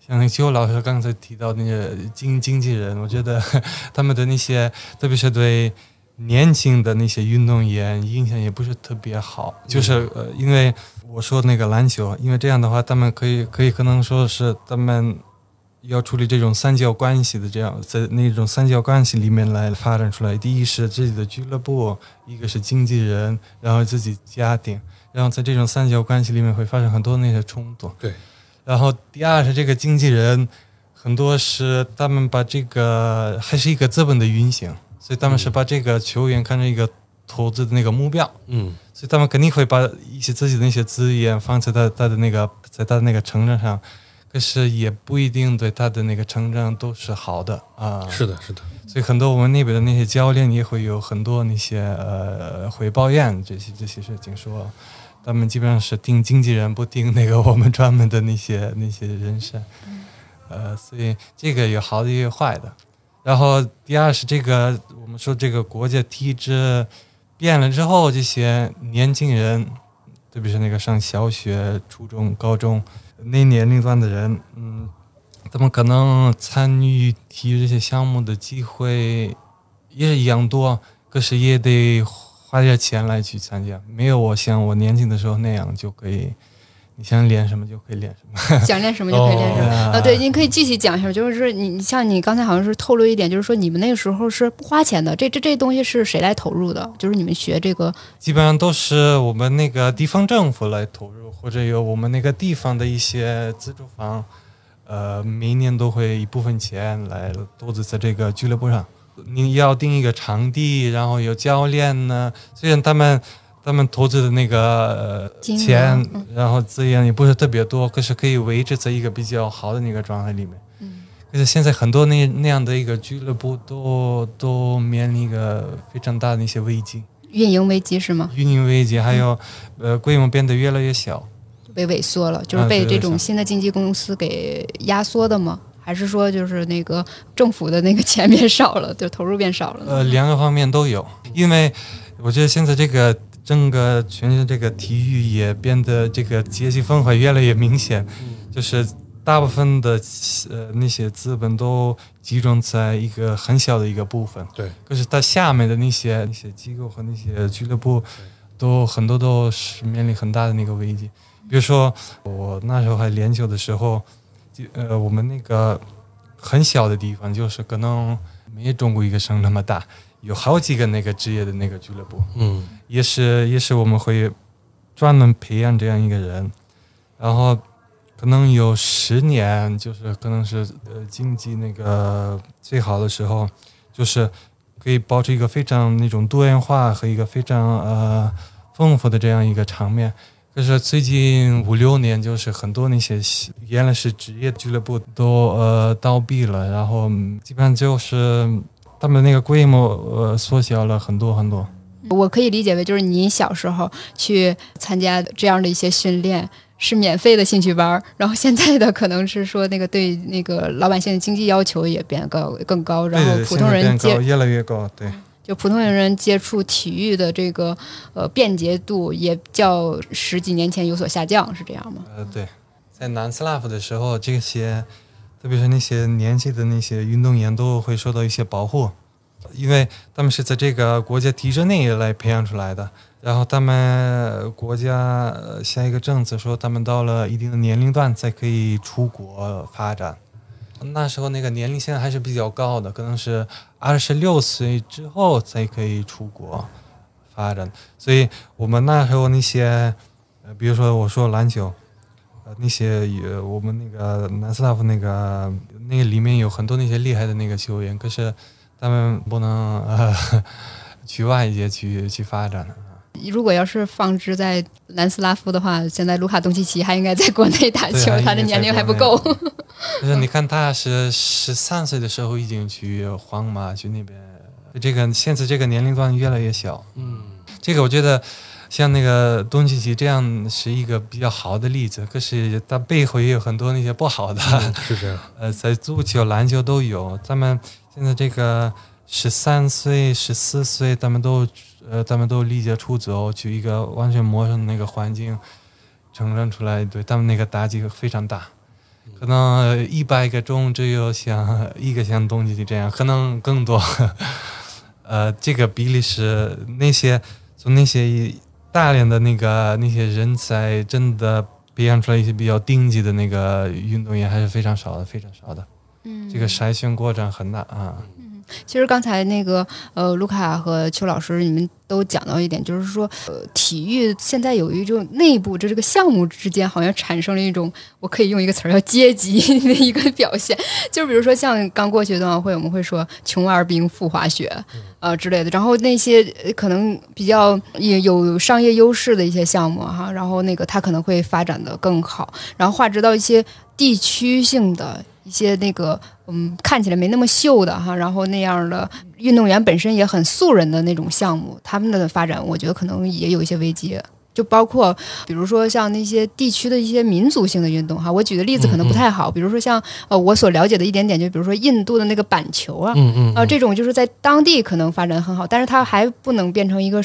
像邱老师刚才提到那个经经纪人，我觉得 他们的那些，特别是对年轻的那些运动员印象也不是特别好。就是呃，因为我说那个篮球，因为这样的话，他们可以可以可能说是他们要处理这种三角关系的这样，在那种三角关系里面来发展出来。第一是自己的俱乐部，一个是经纪人，然后自己家庭，然后在这种三角关系里面会发生很多那些冲突。对。然后第二是这个经纪人，很多是他们把这个还是一个资本的运行，所以他们是把这个球员看成一个投资的那个目标，嗯，所以他们肯定会把一些自己的那些资源放在他他的那个在他的那个成长上，可是也不一定对他的那个成长都是好的啊。是的，是的。所以很多我们那边的那些教练也会有很多那些呃回抱怨这些这些事情说。他们基本上是听经纪人，不听那个我们专门的那些那些人士，呃，所以这个有好的也有坏的。然后第二是这个，我们说这个国家体制变了之后，这些年轻人，特别是那个上小学、初中、高中那年龄段的人，嗯，怎么可能参与体育这些项目的机会也是一样多，可是也得。花点钱来去参加，没有我像我年轻的时候那样就可以，你想练什么就可以练什么，想练什么就可以练什么啊。对，您可以具体讲一下，就是你像你刚才好像是透露一点，就是说你们那个时候是不花钱的，这这这东西是谁来投入的？就是你们学这个，基本上都是我们那个地方政府来投入，或者有我们那个地方的一些自助房，呃，每年都会一部分钱来投资在这个俱乐部上。你要定一个场地，然后有教练呢。虽然他们他们投资的那个钱，然后资源也不是特别多，可是可以维持在一个比较好的那个状态里面。嗯。可是现在很多那那样的一个俱乐部都都面临一个非常大的一些危机。运营危机是吗？运营危机，还有呃规模变得越来越小，被萎缩了，就是被这种新的经纪公司给压缩的吗？还是说，就是那个政府的那个钱变少了，就投入变少了？呃，两个方面都有，因为我觉得现在这个整个全球这个体育也变得这个阶级分化越来越明显，就是大部分的呃那些资本都集中在一个很小的一个部分，对。可是它下面的那些那些机构和那些俱乐部，都很多都是面临很大的那个危机。比如说我那时候还练球的时候。就呃，我们那个很小的地方，就是可能没中国一个省那么大，有好几个那个职业的那个俱乐部，嗯，也是也是我们会专门培养这样一个人，然后可能有十年，就是可能是呃经济那个最好的时候，就是可以保持一个非常那种多元化和一个非常呃丰富的这样一个场面。就是最近五六年，就是很多那些原来是职业俱乐部都呃倒闭了，然后基本上就是他们那个规模呃缩小了很多很多。我可以理解为，就是您小时候去参加这样的一些训练是免费的兴趣班，然后现在的可能是说那个对那个老百姓的经济要求也变高更高，然后普通人接越来越高，对。就普通人接触体育的这个呃便捷度也较十几年前有所下降，是这样吗？呃，对，在南斯拉夫的时候，这些特别是那些年纪的那些运动员都会受到一些保护，因为他们是在这个国家体制内来培养出来的。然后他们国家下一个政策说，他们到了一定的年龄段才可以出国发展。那时候那个年龄线还是比较高的，可能是二十六岁之后才可以出国发展。所以我们那时候那些，呃，比如说我说篮球，呃，那些有我们那个南斯拉夫那个那个里面有很多那些厉害的那个球员，可是他们不能呃 去外界去去发展。如果要是放置在南斯拉夫的话，现在卢卡东契奇还应该在国内打球，他的年龄还不够。就是你看，他是十三岁的时候已经去皇马去那边，这个现在这个年龄段越来越小。嗯，这个我觉得像那个东契奇这样是一个比较好的例子，可是他背后也有很多那些不好的。是这样。呃，在足球、篮球都有。咱们现在这个十三岁、十四岁，他们都。呃，他们都离家出走，去一个完全陌生的那个环境，成长出来，对他们那个打击非常大。可能一百个中只有像一个像东契奇这样，可能更多。呃，这个比例是那些从那些大量的那个那些人才真的培养出来一些比较顶级的那个运动员，还是非常少的，非常少的。嗯，这个筛选过程很大啊。其实刚才那个呃，卢卡和邱老师，你们都讲到一点，就是说，呃，体育现在有一种内部，就这个项目之间好像产生了一种，我可以用一个词儿叫阶级的一个表现。就比如说像刚过去的冬奥会，我们会说穷二冰、富滑雪啊之类的，然后那些可能比较也有商业优势的一些项目哈，然后那个它可能会发展的更好，然后划直到一些地区性的。一些那个嗯看起来没那么秀的哈，然后那样的运动员本身也很素人的那种项目，他们的发展我觉得可能也有一些危机。就包括比如说像那些地区的一些民族性的运动哈，我举的例子可能不太好，比如说像呃我所了解的一点点，就比如说印度的那个板球啊，嗯嗯啊这种就是在当地可能发展很好，但是它还不能变成一个。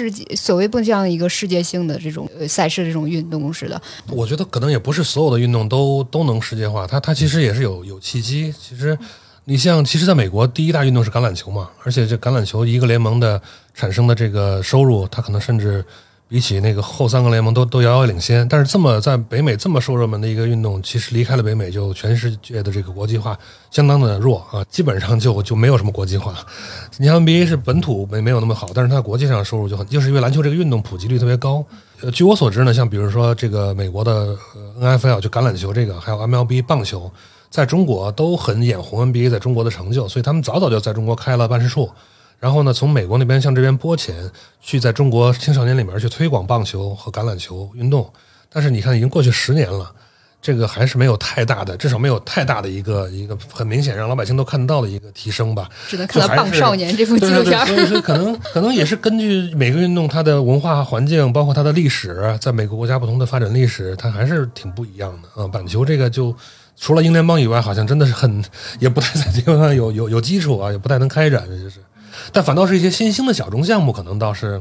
世界所谓不像一个世界性的这种赛事这种运动似的，我觉得可能也不是所有的运动都都能世界化，它它其实也是有有契机。其实你像，其实在美国第一大运动是橄榄球嘛，而且这橄榄球一个联盟的产生的这个收入，它可能甚至。比起那个后三个联盟都都遥遥领先，但是这么在北美这么受热门的一个运动，其实离开了北美就全世界的这个国际化相当的弱啊，基本上就就没有什么国际化。你像 NBA 是本土没没有那么好，但是它国际上收入就很，就是因为篮球这个运动普及率特别高。呃，据我所知呢，像比如说这个美国的 NFL 就橄榄球这个，还有 MLB 棒球，在中国都很眼红 NBA 在中国的成就，所以他们早早就在中国开了办事处。然后呢，从美国那边向这边拨钱，去在中国青少年里面去推广棒球和橄榄球运动。但是你看，已经过去十年了，这个还是没有太大的，至少没有太大的一个 一个很明显让老百姓都看得到的一个提升吧。只能看到《棒少年》这部纪录片。可能 可能也是根据每个运动它的文化环境，包括它的历史，在每个国家不同的发展历史，它还是挺不一样的啊。板球这个就除了英联邦以外，好像真的是很也不太在这个上有有有基础啊，也不太能开展，这就是。但反倒是一些新兴的小众项目，可能倒是，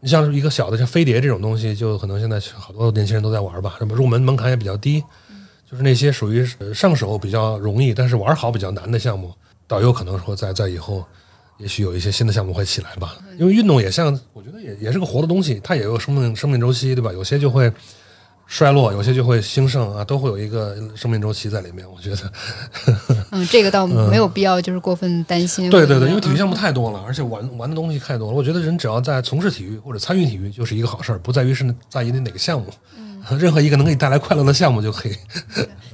你像一个小的像飞碟这种东西，就可能现在好多年轻人都在玩吧。什么入门门槛也比较低，就是那些属于上手比较容易，但是玩好比较难的项目，倒有可能说在在以后，也许有一些新的项目会起来吧。因为运动也像，我觉得也也是个活的东西，它也有生命生命周期，对吧？有些就会。衰落，有些就会兴盛啊，都会有一个生命周期在里面。我觉得，嗯，这个倒没有必要就是过分担心。对对对，因为体育项目太多了，而且玩玩的东西太多了。我觉得人只要在从事体育或者参与体育，就是一个好事儿，不在于是在于你哪个项目，任何一个能给你带来快乐的项目就可以。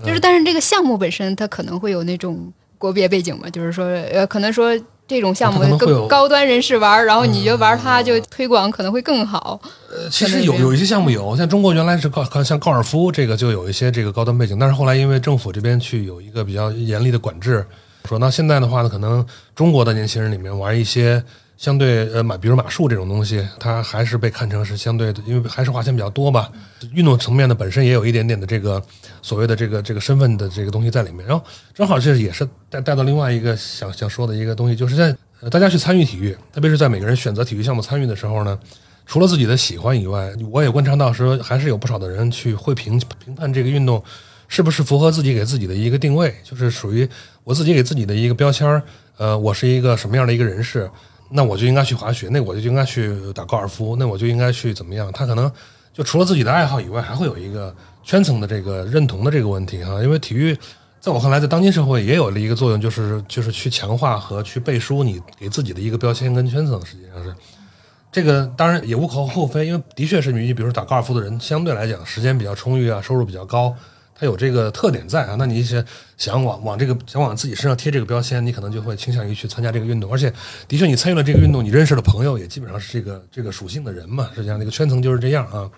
就是，但是这个项目本身它可能会有那种国别背景嘛，就是说，呃，可能说。这种项目更高端人士玩，然后你就玩它，就推广可能会更好。呃，其实有有一些项目有，像中国原来是高，像高尔夫这个就有一些这个高端背景，但是后来因为政府这边去有一个比较严厉的管制，说那现在的话呢，可能中国的年轻人里面玩一些。相对呃马，比如马术这种东西，它还是被看成是相对的，因为还是花钱比较多吧。运动层面的本身也有一点点的这个所谓的这个这个身份的这个东西在里面。然后正好这也是带带到另外一个想想说的一个东西，就是在大家去参与体育，特别是在每个人选择体育项目参与的时候呢，除了自己的喜欢以外，我也观察到说，还是有不少的人去会评评判这个运动是不是符合自己给自己的一个定位，就是属于我自己给自己的一个标签儿。呃，我是一个什么样的一个人士，那我就应该去滑雪，那我就应该去打高尔夫，那我就应该去怎么样？他可能就除了自己的爱好以外，还会有一个圈层的这个认同的这个问题哈。因为体育在我看来，在当今社会也有了一个作用，就是就是去强化和去背书你给自己的一个标签跟圈层，实际上是。这个当然也无可厚非，因为的确是你，比如说打高尔夫的人，相对来讲时间比较充裕啊，收入比较高，它有这个特点在啊。那你一些想往往这个想往自己身上贴这个标签，你可能就会倾向于去参加这个运动。而且的确，你参与了这个运动，你认识的朋友也基本上是这个这个属性的人嘛。实际上，那个圈层就是这样啊。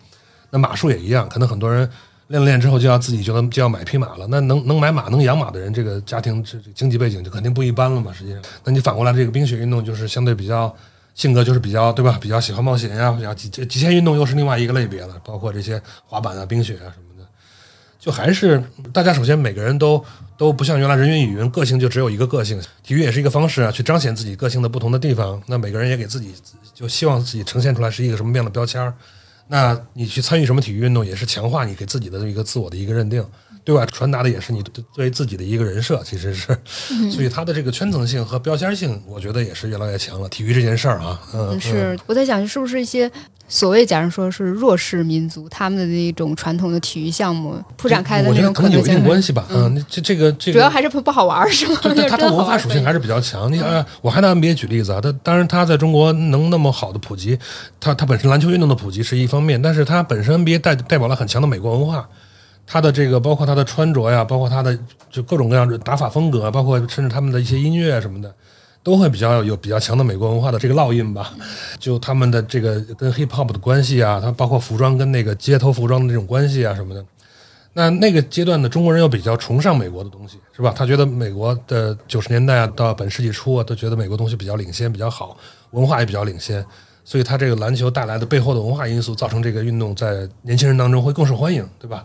那马术也一样，可能很多人练了练之后就要自己就能就要买匹马了。那能能买马能养马的人，这个家庭这这经济背景就肯定不一般了嘛。实际上，那你反过来这个冰雪运动就是相对比较。性格就是比较对吧？比较喜欢冒险呀，比较极极限运动又是另外一个类别了，包括这些滑板啊、冰雪啊什么，就还是大家首先每个人都都不像原来人云亦云，个性就只有一个个性。体育也是一个方式啊，去彰显自己个性的不同的地方。那每个人也给自己就希望自己呈现出来是一个什么样的标签儿。那你去参与什么体育运动，也是强化你给自己的一个自我的一个认定。对外传达的也是你对自己的一个人设，其实是，所以它的这个圈层性和标签性，我觉得也是越来越强了。体育这件事儿啊，嗯，是我在想，是不是一些所谓假如说是弱势民族，他们的那种传统的体育项目铺展开的那种可能有一定关系吧。嗯，这这个这个主要还是不不好玩是吗？对，它的文化属性还是比较强。你呃，我还拿 NBA 举例子啊，它当然它在中国能那么好的普及，它它本身篮球运动的普及是一方面，但是它本身 NBA 代代表了很强的美国文化。他的这个包括他的穿着呀，包括他的就各种各样的打法风格，包括甚至他们的一些音乐什么的，都会比较有比较强的美国文化的这个烙印吧。就他们的这个跟 hip hop 的关系啊，他包括服装跟那个街头服装的这种关系啊什么的。那那个阶段的中国人又比较崇尚美国的东西，是吧？他觉得美国的九十年代啊到本世纪初啊，都觉得美国东西比较领先，比较好，文化也比较领先。所以他这个篮球带来的背后的文化因素，造成这个运动在年轻人当中会更受欢迎，对吧？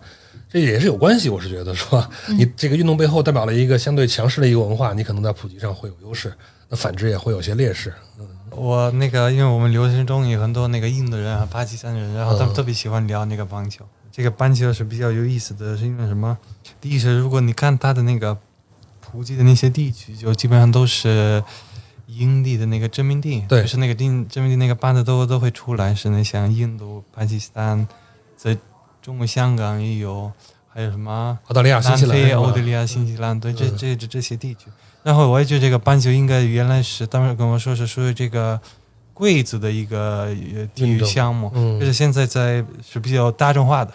这也是有关系，我是觉得，是吧？你这个运动背后代表了一个相对强势的一个文化，你可能在普及上会有优势，那反之也会有些劣势。嗯，我那个，因为我们流行中有很多那个印度人啊、巴基斯坦人，然后他们特别喜欢聊那个棒球。这个棒球是比较有意思的，是因为什么？第一是，如果你看它的那个普及的那些地区，就基本上都是英帝的那个殖民地，对，就是那个地殖民地那个棒子都都会出来，是那像印度、巴基斯坦在。中国香港也有，还有什么？澳大利亚、新西兰、澳大利亚、新西兰，对，这这这这些地区。然后我也觉得这个棒球应该原来是，当时跟我说是属于这个贵族的一个体育项目，就是现在在是比较大众化的，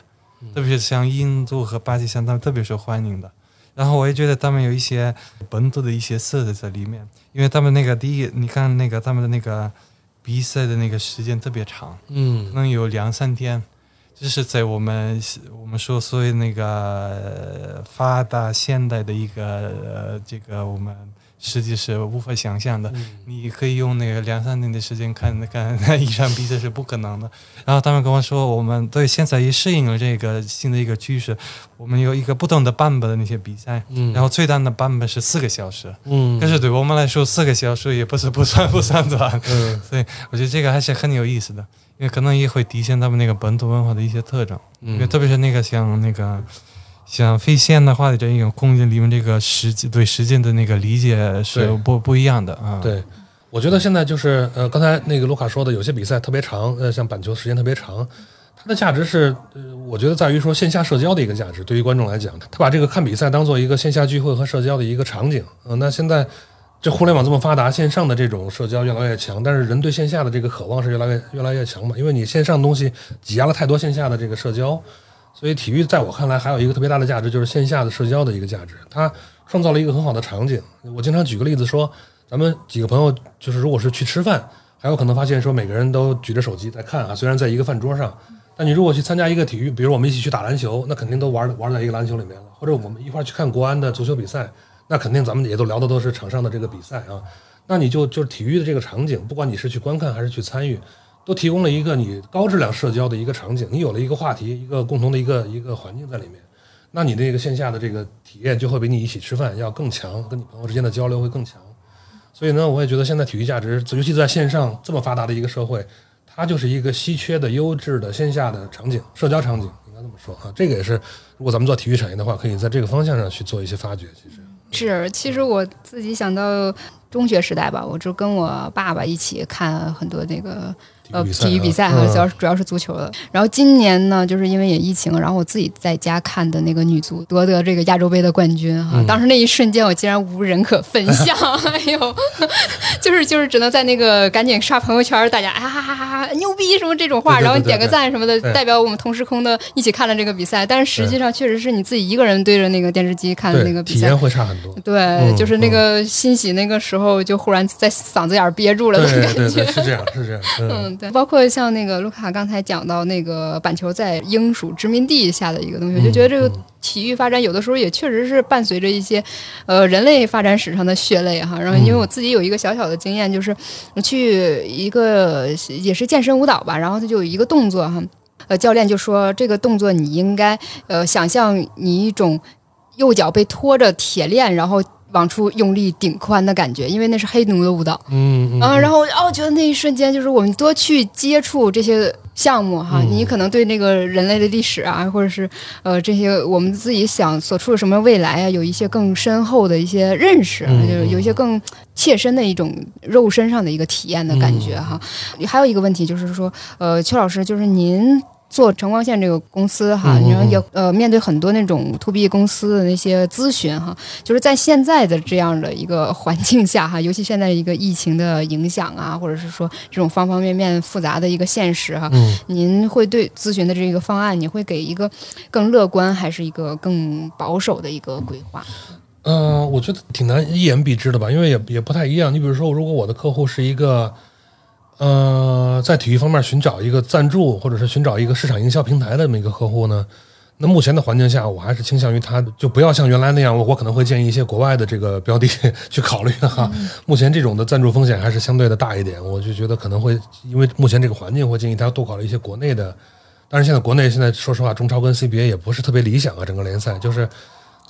特别是像印度和巴基斯坦，他们特别受欢迎的。然后我也觉得他们有一些本土的一些色彩在里面，因为他们那个第一，你看那个他们的那个比赛的那个时间特别长，嗯，能有两三天。这是在我们我们说所谓那个发达现代的一个呃，这个我们实际是无法想象的。你可以用那个两三年的时间看看那一场比赛是不可能的。然后他们跟我说，我们对现在也适应了这个新的一个趋势。我们有一个不同的版本的那些比赛，然后最短的版本是四个小时。嗯，但是对我们来说，四个小时也不是不算不算短。嗯，所以我觉得这个还是很有意思的。因为可能也会体现他们那个本土文化的一些特征，因为特别是那个像那个像非线的化的这一种空间里面，这个实际对实践的那个理解是不不一样的啊。对，我觉得现在就是呃，刚才那个卢卡说的，有些比赛特别长，呃，像板球时间特别长，它的价值是呃，我觉得在于说线下社交的一个价值，对于观众来讲，他把这个看比赛当做一个线下聚会和社交的一个场景。嗯，那现在。这互联网这么发达，线上的这种社交越来越强，但是人对线下的这个渴望是越来越越来越强嘛？因为你线上的东西挤压了太多线下的这个社交，所以体育在我看来还有一个特别大的价值，就是线下的社交的一个价值。它创造了一个很好的场景。我经常举个例子说，咱们几个朋友就是如果是去吃饭，还有可能发现说每个人都举着手机在看啊，虽然在一个饭桌上，但你如果去参加一个体育，比如我们一起去打篮球，那肯定都玩玩在一个篮球里面了，或者我们一块去看国安的足球比赛。那肯定咱们也都聊的都是场上的这个比赛啊，那你就就是体育的这个场景，不管你是去观看还是去参与，都提供了一个你高质量社交的一个场景。你有了一个话题，一个共同的一个一个环境在里面，那你这个线下的这个体验就会比你一起吃饭要更强，跟你朋友之间的交流会更强。所以呢，我也觉得现在体育价值，尤其在线上这么发达的一个社会。它就是一个稀缺的、优质的线下的场景，社交场景，应该这么说啊。这个也是，如果咱们做体育产业的话，可以在这个方向上去做一些发掘。其实是，其实我自己想到中学时代吧，我就跟我爸爸一起看很多那个。呃，体育比赛哈，主要是主要是足球的。然后今年呢，就是因为也疫情，然后我自己在家看的那个女足夺得这个亚洲杯的冠军哈。当时那一瞬间，我竟然无人可分 享，哎呦，就是就是只能在那个赶紧刷朋友圈，大家啊哈哈哈牛逼什么这种话，然后点个赞什么的，代表我们同时空的一起看了这个比赛。但是实际上确实是你自己一个人对着那个电视机看的那个比赛，体验会差很多。对，就是那个欣喜，那个时候就忽然在嗓子眼憋住了的感觉，是这样，是这样，嗯。对，包括像那个卢卡刚才讲到那个板球在英属殖民地下的一个东西，我就觉得这个体育发展有的时候也确实是伴随着一些呃人类发展史上的血泪哈。然后因为我自己有一个小小的经验，就是去一个也是健身舞蹈吧，然后他就有一个动作哈，呃教练就说这个动作你应该呃想象你一种右脚被拖着铁链，然后。往出用力顶髋的感觉，因为那是黑奴的舞蹈。嗯嗯。然后哦，觉得那一瞬间就是我们多去接触这些项目哈，你可能对那个人类的历史啊，或者是呃这些我们自己想所处的什么未来啊，有一些更深厚的一些认识，就是有一些更切身的一种肉身上的一个体验的感觉哈。还有一个问题就是说，呃，邱老师，就是您。做晨光线这个公司哈，然后也呃面对很多那种 to B 公司的那些咨询哈，就是在现在的这样的一个环境下哈，尤其现在一个疫情的影响啊，或者是说这种方方面面复杂的一个现实哈，您会对咨询的这个方案，你会给一个更乐观还是一个更保守的一个规划？嗯，我觉得挺难一言蔽之的吧，因为也也不太一样。你比如说，如果我的客户是一个。呃，在体育方面寻找一个赞助，或者是寻找一个市场营销平台的这么一个客户呢？那目前的环境下，我还是倾向于他，就不要像原来那样，我我可能会建议一些国外的这个标的去考虑的哈。目前这种的赞助风险还是相对的大一点，我就觉得可能会因为目前这个环境，会建议他多考虑一些国内的。但是现在国内现在说实话，中超跟 CBA 也不是特别理想啊，整个联赛就是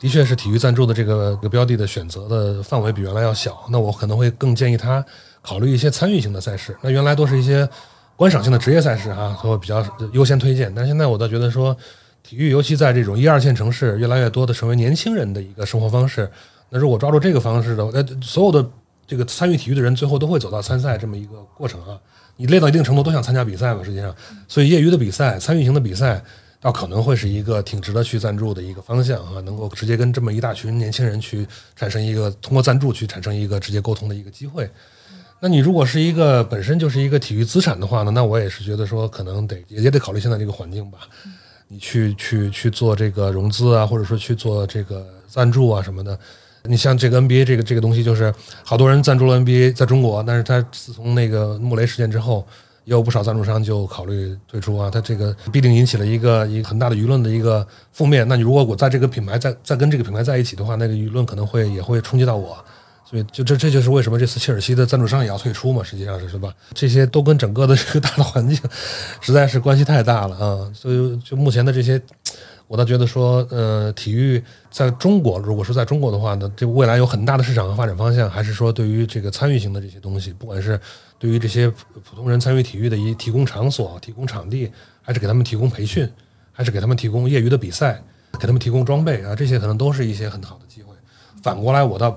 的确是体育赞助的这个个标的的选择的范围比原来要小，那我可能会更建议他。考虑一些参与性的赛事，那原来都是一些观赏性的职业赛事哈，会比较优先推荐。但现在我倒觉得说，体育尤其在这种一二线城市，越来越多的成为年轻人的一个生活方式。那如果抓住这个方式的话，那所有的这个参与体育的人，最后都会走到参赛这么一个过程啊。你累到一定程度，都想参加比赛嘛，实际上，所以业余的比赛、参与型的比赛，倒可能会是一个挺值得去赞助的一个方向啊，能够直接跟这么一大群年轻人去产生一个通过赞助去产生一个直接沟通的一个机会。那你如果是一个本身就是一个体育资产的话呢，那我也是觉得说可能得也得考虑现在这个环境吧。你去去去做这个融资啊，或者说去做这个赞助啊什么的。你像这个 NBA 这个这个东西，就是好多人赞助了 NBA 在中国，但是他自从那个穆雷事件之后，也有不少赞助商就考虑退出啊。他这个必定引起了一个一很大的舆论的一个负面。那你如果我在这个品牌在在跟这个品牌在一起的话，那个舆论可能会也会冲击到我。所以，就这这就是为什么这次切尔西的赞助商也要退出嘛？实际上是是吧？这些都跟整个的这个大的环境实在是关系太大了啊！所以，就目前的这些，我倒觉得说，呃，体育在中国，如果说在中国的话呢，这未来有很大的市场和发展方向，还是说对于这个参与型的这些东西，不管是对于这些普通人参与体育的一提供场所、提供场地，还是给他们提供培训，还是给他们提供业余的比赛，给他们提供装备啊，这些可能都是一些很好的机会。反过来，我倒。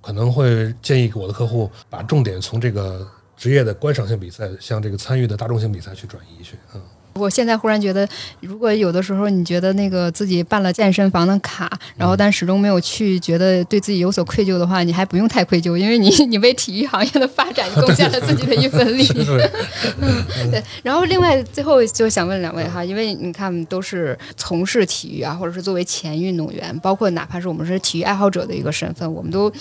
可能会建议我的客户把重点从这个职业的观赏性比赛向这个参与的大众性比赛去转移去，嗯。我现在忽然觉得，如果有的时候你觉得那个自己办了健身房的卡，然后但始终没有去，觉得对自己有所愧疚的话，你还不用太愧疚，因为你 你为体育行业的发展贡献了自己的一份力。对。然后另外最后就想问两位哈，因为你看都是从事体育啊，或者是作为前运动员，包括哪怕是我们是体育爱好者的一个身份，我们都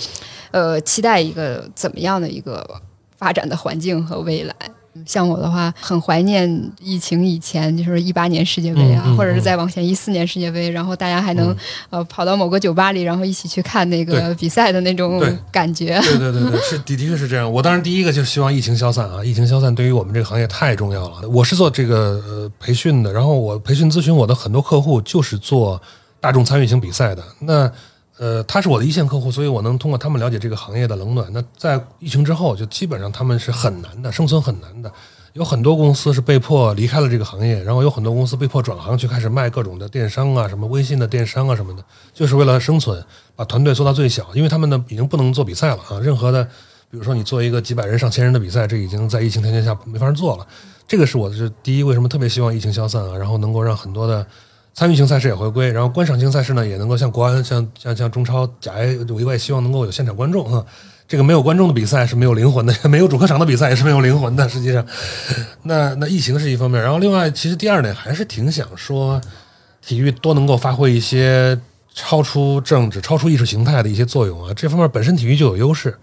呃期待一个怎么样的一个发展的环境和未来。像我的话，很怀念疫情以前，就是一八年世界杯啊，或者是再往前一四年世界杯，然后大家还能呃跑到某个酒吧里，然后一起去看那个比赛的那种感觉。对对对对，是 的的确是这样。我当然第一个就是希望疫情消散啊，疫情消散对于我们这个行业太重要了。我是做这个呃培训的，然后我培训咨询我的很多客户就是做大众参与型比赛的。那呃，他是我的一线客户，所以我能通过他们了解这个行业的冷暖。那在疫情之后，就基本上他们是很难的，生存很难的，有很多公司是被迫离开了这个行业，然后有很多公司被迫转行去开始卖各种的电商啊，什么微信的电商啊什么的，就是为了生存，把团队做到最小，因为他们呢已经不能做比赛了啊，任何的，比如说你做一个几百人、上千人的比赛，这已经在疫情条件下没法做了。这个是我是第一，为什么特别希望疫情消散啊，然后能够让很多的参与性赛事也回归，然后观赏性赛事呢也能够像国安、像像像中超、甲 A，我也希望能够有现场观众哈。这个没有观众的比赛是没有灵魂的，没有主客场的比赛也是没有灵魂的。实际上，那那疫情是一方面，然后另外，其实第二点还是挺想说，体育多能够发挥一些超出政治、超出意识形态的一些作用啊。这方面本身体育就有优势，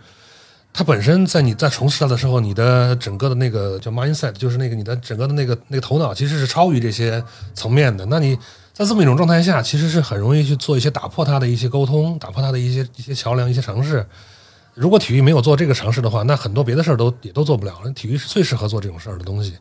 它本身在你在从事它的时候，你的整个的那个叫 mindset，就是那个你的整个的那个那个头脑其实是超于这些层面的。那你在这么一种状态下，其实是很容易去做一些打破它的一些沟通，打破它的一些一些桥梁、一些尝试。如果体育没有做这个尝试的话，那很多别的事儿都也都做不了。体育是最适合做这种事儿的东西，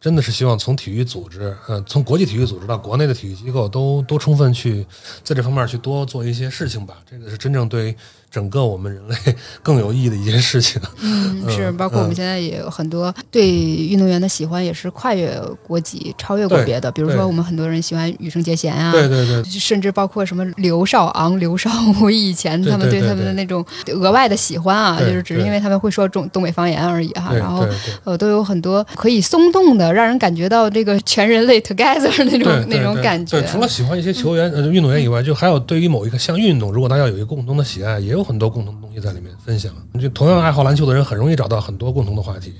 真的是希望从体育组织，呃，从国际体育组织到国内的体育机构，都都充分去在这方面去多做一些事情吧。这个是真正对。整个我们人类更有意义的一件事情，嗯，是包括我们现在也有很多对运动员的喜欢，也是跨越国籍、超越过别的。比如说，我们很多人喜欢羽生结弦啊，对对对，甚至包括什么刘少昂、刘少武，以前他们对他们的那种额外的喜欢啊，就是只是因为他们会说中东北方言而已哈。然后呃，都有很多可以松动的，让人感觉到这个全人类 together 那种那种感觉。对，除了喜欢一些球员、呃运动员以外，就还有对于某一个项运动，如果大家有一个共同的喜爱，也有。有很多共同的东西在里面分享，就同样爱好篮球的人很容易找到很多共同的话题。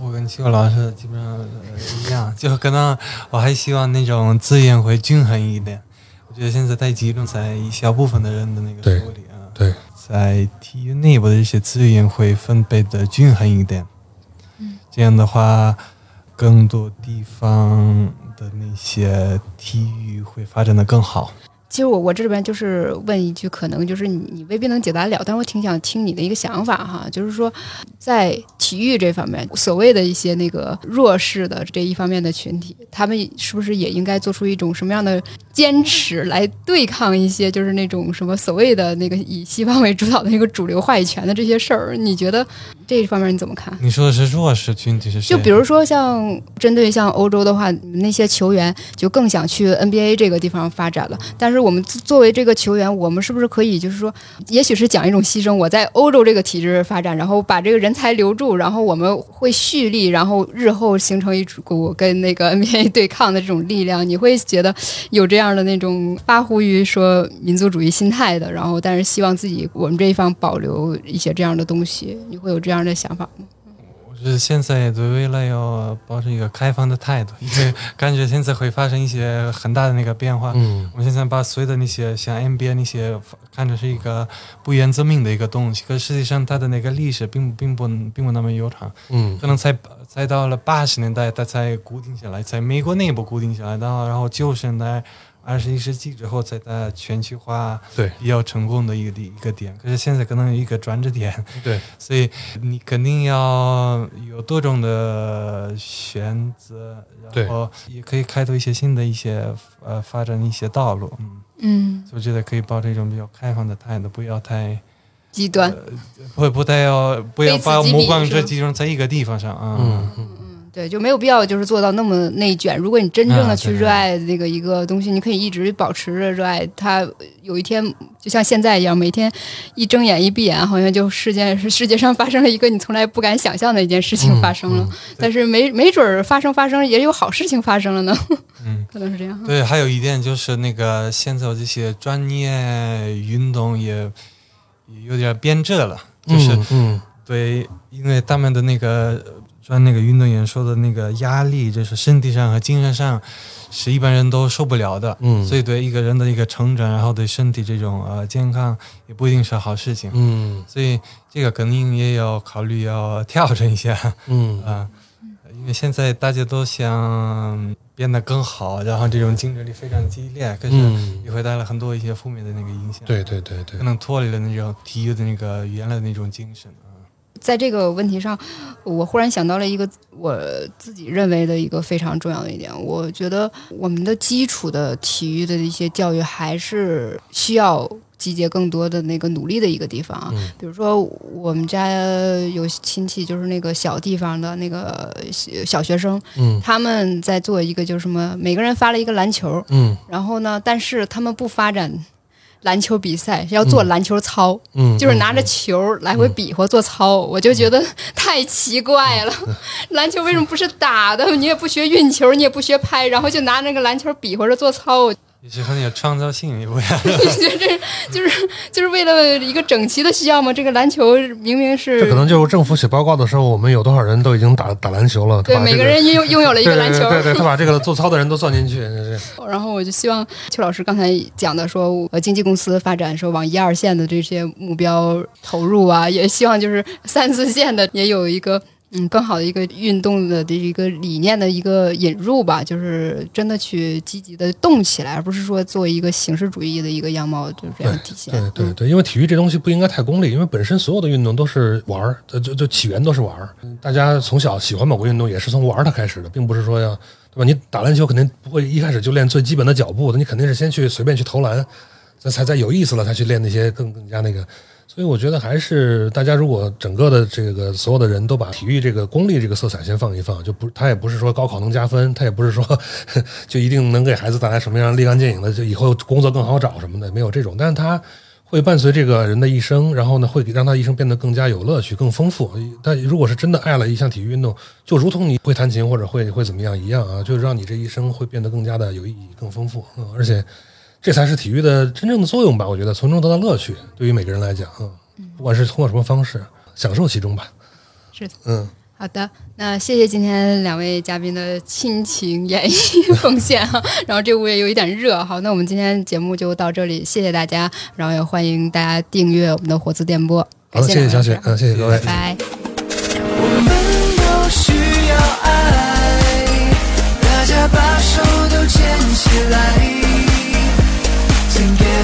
我跟邱老师基本上一样，就可能我还希望那种资源会均衡一点。我觉得现在太集中在一小部分的人的那个手里啊，对，在体育内部的一些资源会分配的均衡一点。嗯，这样的话，更多地方的那些体育会发展的更好。其实我我这边就是问一句，可能就是你你未必能解答了，但我挺想听你的一个想法哈，就是说在体育这方面，所谓的一些那个弱势的这一方面的群体，他们是不是也应该做出一种什么样的坚持来对抗一些就是那种什么所谓的那个以西方为主导的那个主流话语权的这些事儿？你觉得这一方面你怎么看？你说的是弱势群体是谁？就比如说像针对像欧洲的话，那些球员就更想去 NBA 这个地方发展了，但是。是我们作为这个球员，我们是不是可以就是说，也许是讲一种牺牲？我在欧洲这个体制发展，然后把这个人才留住，然后我们会蓄力，然后日后形成一股跟那个 NBA 对抗的这种力量。你会觉得有这样的那种发乎于说民族主义心态的，然后但是希望自己我们这一方保留一些这样的东西，你会有这样的想法吗？就是现在对未来要保持一个开放的态度，因为感觉现在会发生一些很大的那个变化。嗯，我们现在把所有的那些像 NBA 那些看成是一个不言自明的一个东西，可实际上它的那个历史并并不并不那么悠长。嗯，可能才才到了八十年代，它才固定下来，在美国内部固定下来，然后然后九十年代。二十一世纪之后，在它全球化对。比较成功的一个一个点，可是现在可能有一个转折点，对，所以你肯定要有多种的选择，然后也可以开拓一些新的一些呃发展一些道路，嗯。嗯，我觉得可以抱着一种比较开放的态度，不要太极端，不不太要不要把目光只集中在一个地方上啊，嗯嗯。对，就没有必要就是做到那么内卷。如果你真正的去热爱那个一个东西，你可以一直保持着热爱它。有一天，就像现在一样，每天一睁眼一闭眼，好像就世界世界上发生了一个你从来不敢想象的一件事情发生了。但是没没准儿发生发生也有好事情发生了呢。嗯，可能是这样。对，还有一点就是那个现在这些专业运动也有点变质了，就是嗯，对，因为他们的那个。像那个运动员说的那个压力，就是身体上和精神上，是一般人都受不了的。嗯，所以对一个人的一个成长，然后对身体这种呃健康，也不一定是好事情。嗯，所以这个肯定也要考虑要 调整一下。嗯 啊，因为现在大家都想变得更好，然后这种竞争力非常激烈，可是也会带来很多一些负面的那个影响。对对对对，可能脱离了那种体育的那个原来的那种精神啊。在这个问题上，我忽然想到了一个我自己认为的一个非常重要的一点，我觉得我们的基础的体育的一些教育还是需要。集结更多的那个努力的一个地方啊，嗯比如说我们家有亲戚，就是那个小地方的那个小小学生，嗯他们在做一个就是什么，每个人发了一个篮球，嗯然后呢，但是他们不发展篮球比赛，要做篮球操，嗯，就是拿着球来回比划做操，我就觉得 太奇怪了。篮球为什么不是打的？你也不学运球，你也不学拍，然后就拿那个篮球比划着做操，我也是很有创造性，不呀？觉得这就是就是为了一个整齐的需要吗？这个篮球明明是这可能就是政府写报告的时候，我们有多少人都已经打打篮球了，他对每个人拥拥有了一个篮球，对对对对，他把这个做操的人都算进去，然后我就希望邱老师刚才讲的说，呃，经纪公司发展说往一二线的这些目标投入啊，也希望就是三四线的也有一个嗯更好的一个运动的的一个理念的一个引入吧，就是真的去积极的动起来，而不是说做一个形式主义的一个样貌就这样体现。对对对，因为体育这东西不应该太功利，因为本身所有的运动都是玩儿，就就起源都是玩儿。大家从小喜欢某个运动也是从玩儿它开始的，并不是说要对吧？你打篮球肯定不会一开始就练最基本的脚步的，你肯定是先去随便去投篮，才才才有意思了，才去练那些更更加那个。所以我觉得还是大家如果整个的这个所有的人都把体育这个功利这个色彩先放一放，就不，他也不是说高考能加分，他也不是说 就一定能给孩子带来什么样立竿见影的，就以后工作更好找什么的，没有这种，但是他会伴随这个人的一生，然后呢，会让他一生变得更加有乐趣、更丰富。但如果是真的爱了一项体育运动，就如同你会弹琴或者会会怎么样一样啊，就让你这一生会变得更加的有意义、更丰富。嗯，而且这才是体育的真正的作用吧？我觉得从中得到乐趣，对于每个人来讲，嗯，不管是通过什么方式，享受其中吧。是的，嗯，好的，那谢谢今天两位嘉宾的倾情演绎 奉献哈。然后这屋也有一点热，好，那我们今天节目就到这里，谢谢大家，然后也欢迎大家订阅我们的活字电波。好的，谢谢小雪，嗯，谢谢各位，拜,拜。我们都需要爱，大家把手都牵起来。